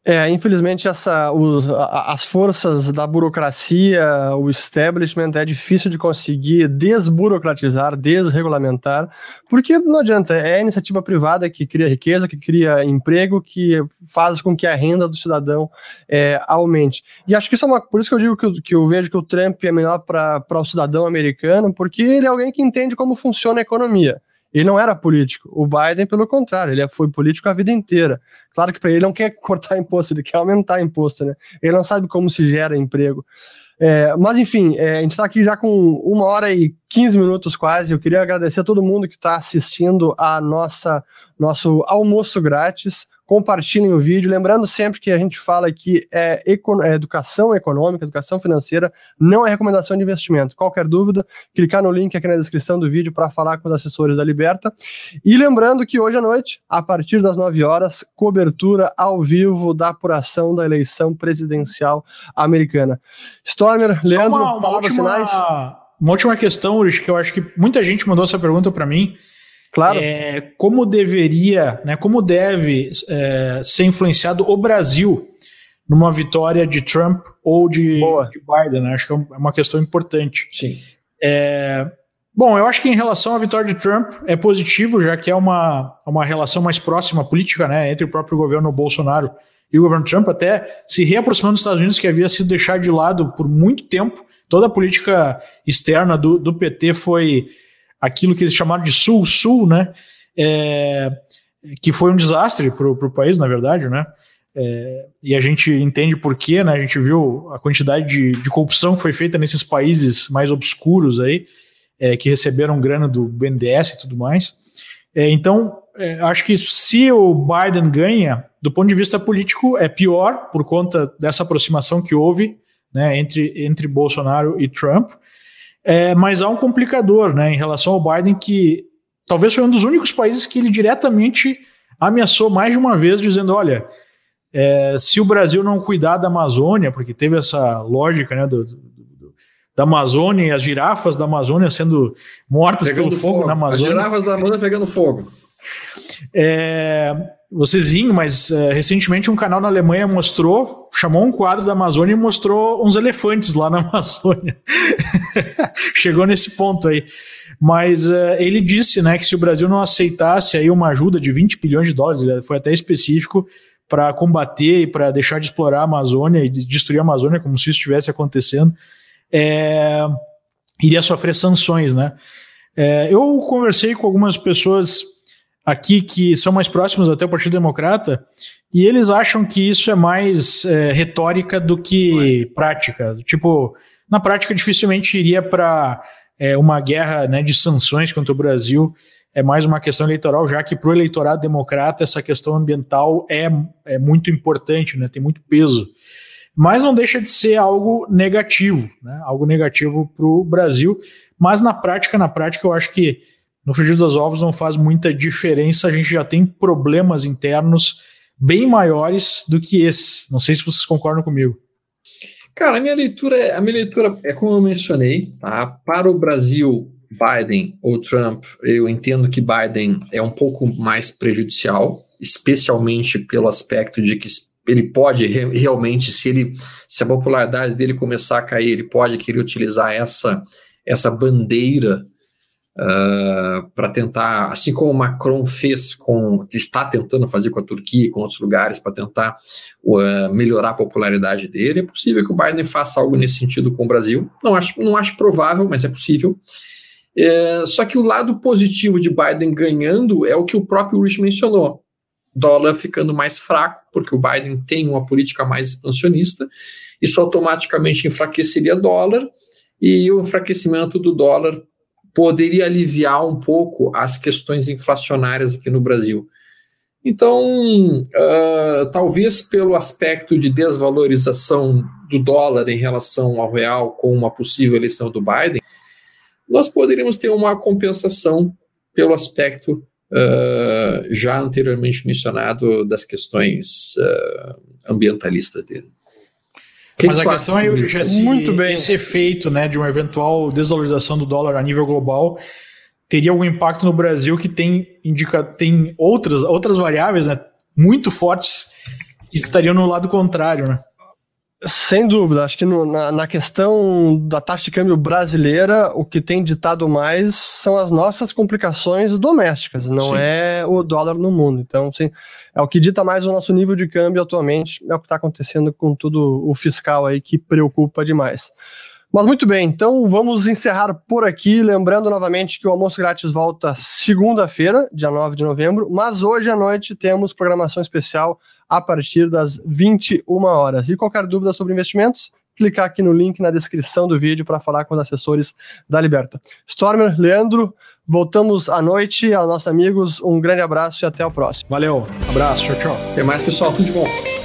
É, infelizmente essa, o, as forças da burocracia, o establishment é difícil de conseguir desburocratizar, desregulamentar, porque não adianta, é a iniciativa privada que cria riqueza, que cria emprego, que faz com que a renda do cidadão é, aumente. E acho que isso é uma, por isso que eu digo que que eu vejo que o Trump é melhor para o cidadão americano, porque ele é alguém que entende como funciona a economia. Ele não era político. O Biden, pelo contrário, ele foi político a vida inteira. Claro que para ele não quer cortar imposto, ele quer aumentar imposto, né? Ele não sabe como se gera emprego. É, mas enfim, é, a gente está aqui já com uma hora e 15 minutos quase. Eu queria agradecer a todo mundo que está assistindo a nossa nosso almoço grátis compartilhem o vídeo. Lembrando sempre que a gente fala que é, é, educação econômica, educação financeira, não é recomendação de investimento. Qualquer dúvida, clicar no link aqui na descrição do vídeo para falar com os assessores da Liberta. E lembrando que hoje à noite, a partir das 9 horas, cobertura ao vivo da apuração da eleição presidencial americana. Stormer, Leandro, uma, uma palavras última, finais. Uma última questão, Uri, que eu acho que muita gente mandou essa pergunta para mim. Claro. É, como deveria, né, como deve é, ser influenciado o Brasil numa vitória de Trump ou de, de Biden? Né? Acho que é, é uma questão importante. Sim. É, bom, eu acho que em relação à vitória de Trump é positivo, já que é uma, uma relação mais próxima política né, entre o próprio governo Bolsonaro e o governo Trump, até se reaproximando dos Estados Unidos, que havia sido deixado de lado por muito tempo. Toda a política externa do, do PT foi aquilo que eles chamaram de Sul-Sul, né? É, que foi um desastre para o país, na verdade, né? É, e a gente entende por quê, né? A gente viu a quantidade de, de corrupção que foi feita nesses países mais obscuros aí, é, que receberam grana do BNDES e tudo mais. É, então, é, acho que se o Biden ganha, do ponto de vista político, é pior por conta dessa aproximação que houve né, entre, entre Bolsonaro e Trump. É, mas há um complicador né, em relação ao Biden, que talvez foi um dos únicos países que ele diretamente ameaçou mais de uma vez, dizendo: olha, é, se o Brasil não cuidar da Amazônia, porque teve essa lógica né, do, do, do da Amazônia e as girafas da Amazônia sendo mortas pegando pelo fogo, fogo na Amazônia. As girafas da Amazônia pegando fogo. É, vocês viram, mas é, recentemente um canal na Alemanha mostrou, chamou um quadro da Amazônia e mostrou uns elefantes lá na Amazônia. Chegou nesse ponto aí. Mas é, ele disse né, que se o Brasil não aceitasse aí uma ajuda de 20 bilhões de dólares, foi até específico, para combater e para deixar de explorar a Amazônia e de destruir a Amazônia, como se isso estivesse acontecendo, é, iria sofrer sanções. Né? É, eu conversei com algumas pessoas aqui que são mais próximos até o Partido Democrata, e eles acham que isso é mais é, retórica do que prática. Tipo, na prática, dificilmente iria para é, uma guerra né, de sanções contra o Brasil. É mais uma questão eleitoral, já que para o eleitorado democrata essa questão ambiental é, é muito importante, né, tem muito peso. Mas não deixa de ser algo negativo, né, algo negativo para o Brasil. Mas na prática, na prática, eu acho que no frigir dos ovos não faz muita diferença, a gente já tem problemas internos bem maiores do que esse. Não sei se vocês concordam comigo. Cara, a minha leitura, é, a minha leitura é como eu mencionei, tá? Para o Brasil, Biden ou Trump, eu entendo que Biden é um pouco mais prejudicial, especialmente pelo aspecto de que ele pode re realmente, se ele se a popularidade dele começar a cair, ele pode querer utilizar essa essa bandeira uh, ah, para tentar, assim como o Macron fez com, está tentando fazer com a Turquia e com outros lugares para tentar uh, melhorar a popularidade dele, é possível que o Biden faça algo nesse sentido com o Brasil. Não acho, não acho provável, mas é possível. É, só que o lado positivo de Biden ganhando é o que o próprio Rich mencionou. Dólar ficando mais fraco, porque o Biden tem uma política mais expansionista, isso automaticamente enfraqueceria dólar, e o enfraquecimento do dólar poderia aliviar um pouco as questões inflacionárias aqui no Brasil. Então, uh, talvez pelo aspecto de desvalorização do dólar em relação ao real com uma possível eleição do Biden, nós poderíamos ter uma compensação pelo aspecto uh, já anteriormente mencionado das questões uh, ambientalistas dele. Mas a questão é já se Muito bem. esse efeito né, de uma eventual desvalorização do dólar a nível global teria algum impacto no Brasil que tem, indica, tem outras, outras variáveis né, muito fortes que estariam no lado contrário, né? Sem dúvida, acho que no, na, na, questão da taxa de câmbio brasileira, o que tem ditado mais são as nossas complicações domésticas, não sim. é o dólar no mundo. Então, sim, é o que dita mais o nosso nível de câmbio atualmente, é o que está acontecendo com tudo o fiscal aí que preocupa demais. Mas muito bem, então vamos encerrar por aqui, lembrando novamente que o almoço grátis volta segunda-feira, dia 9 de novembro, mas hoje à noite temos programação especial a partir das 21 horas. E qualquer dúvida sobre investimentos, clicar aqui no link na descrição do vídeo para falar com os assessores da Liberta. Stormer, Leandro, voltamos à noite. Aos nossos amigos, um grande abraço e até o próximo. Valeu, abraço, tchau, tchau. Até mais, pessoal, tudo de bom.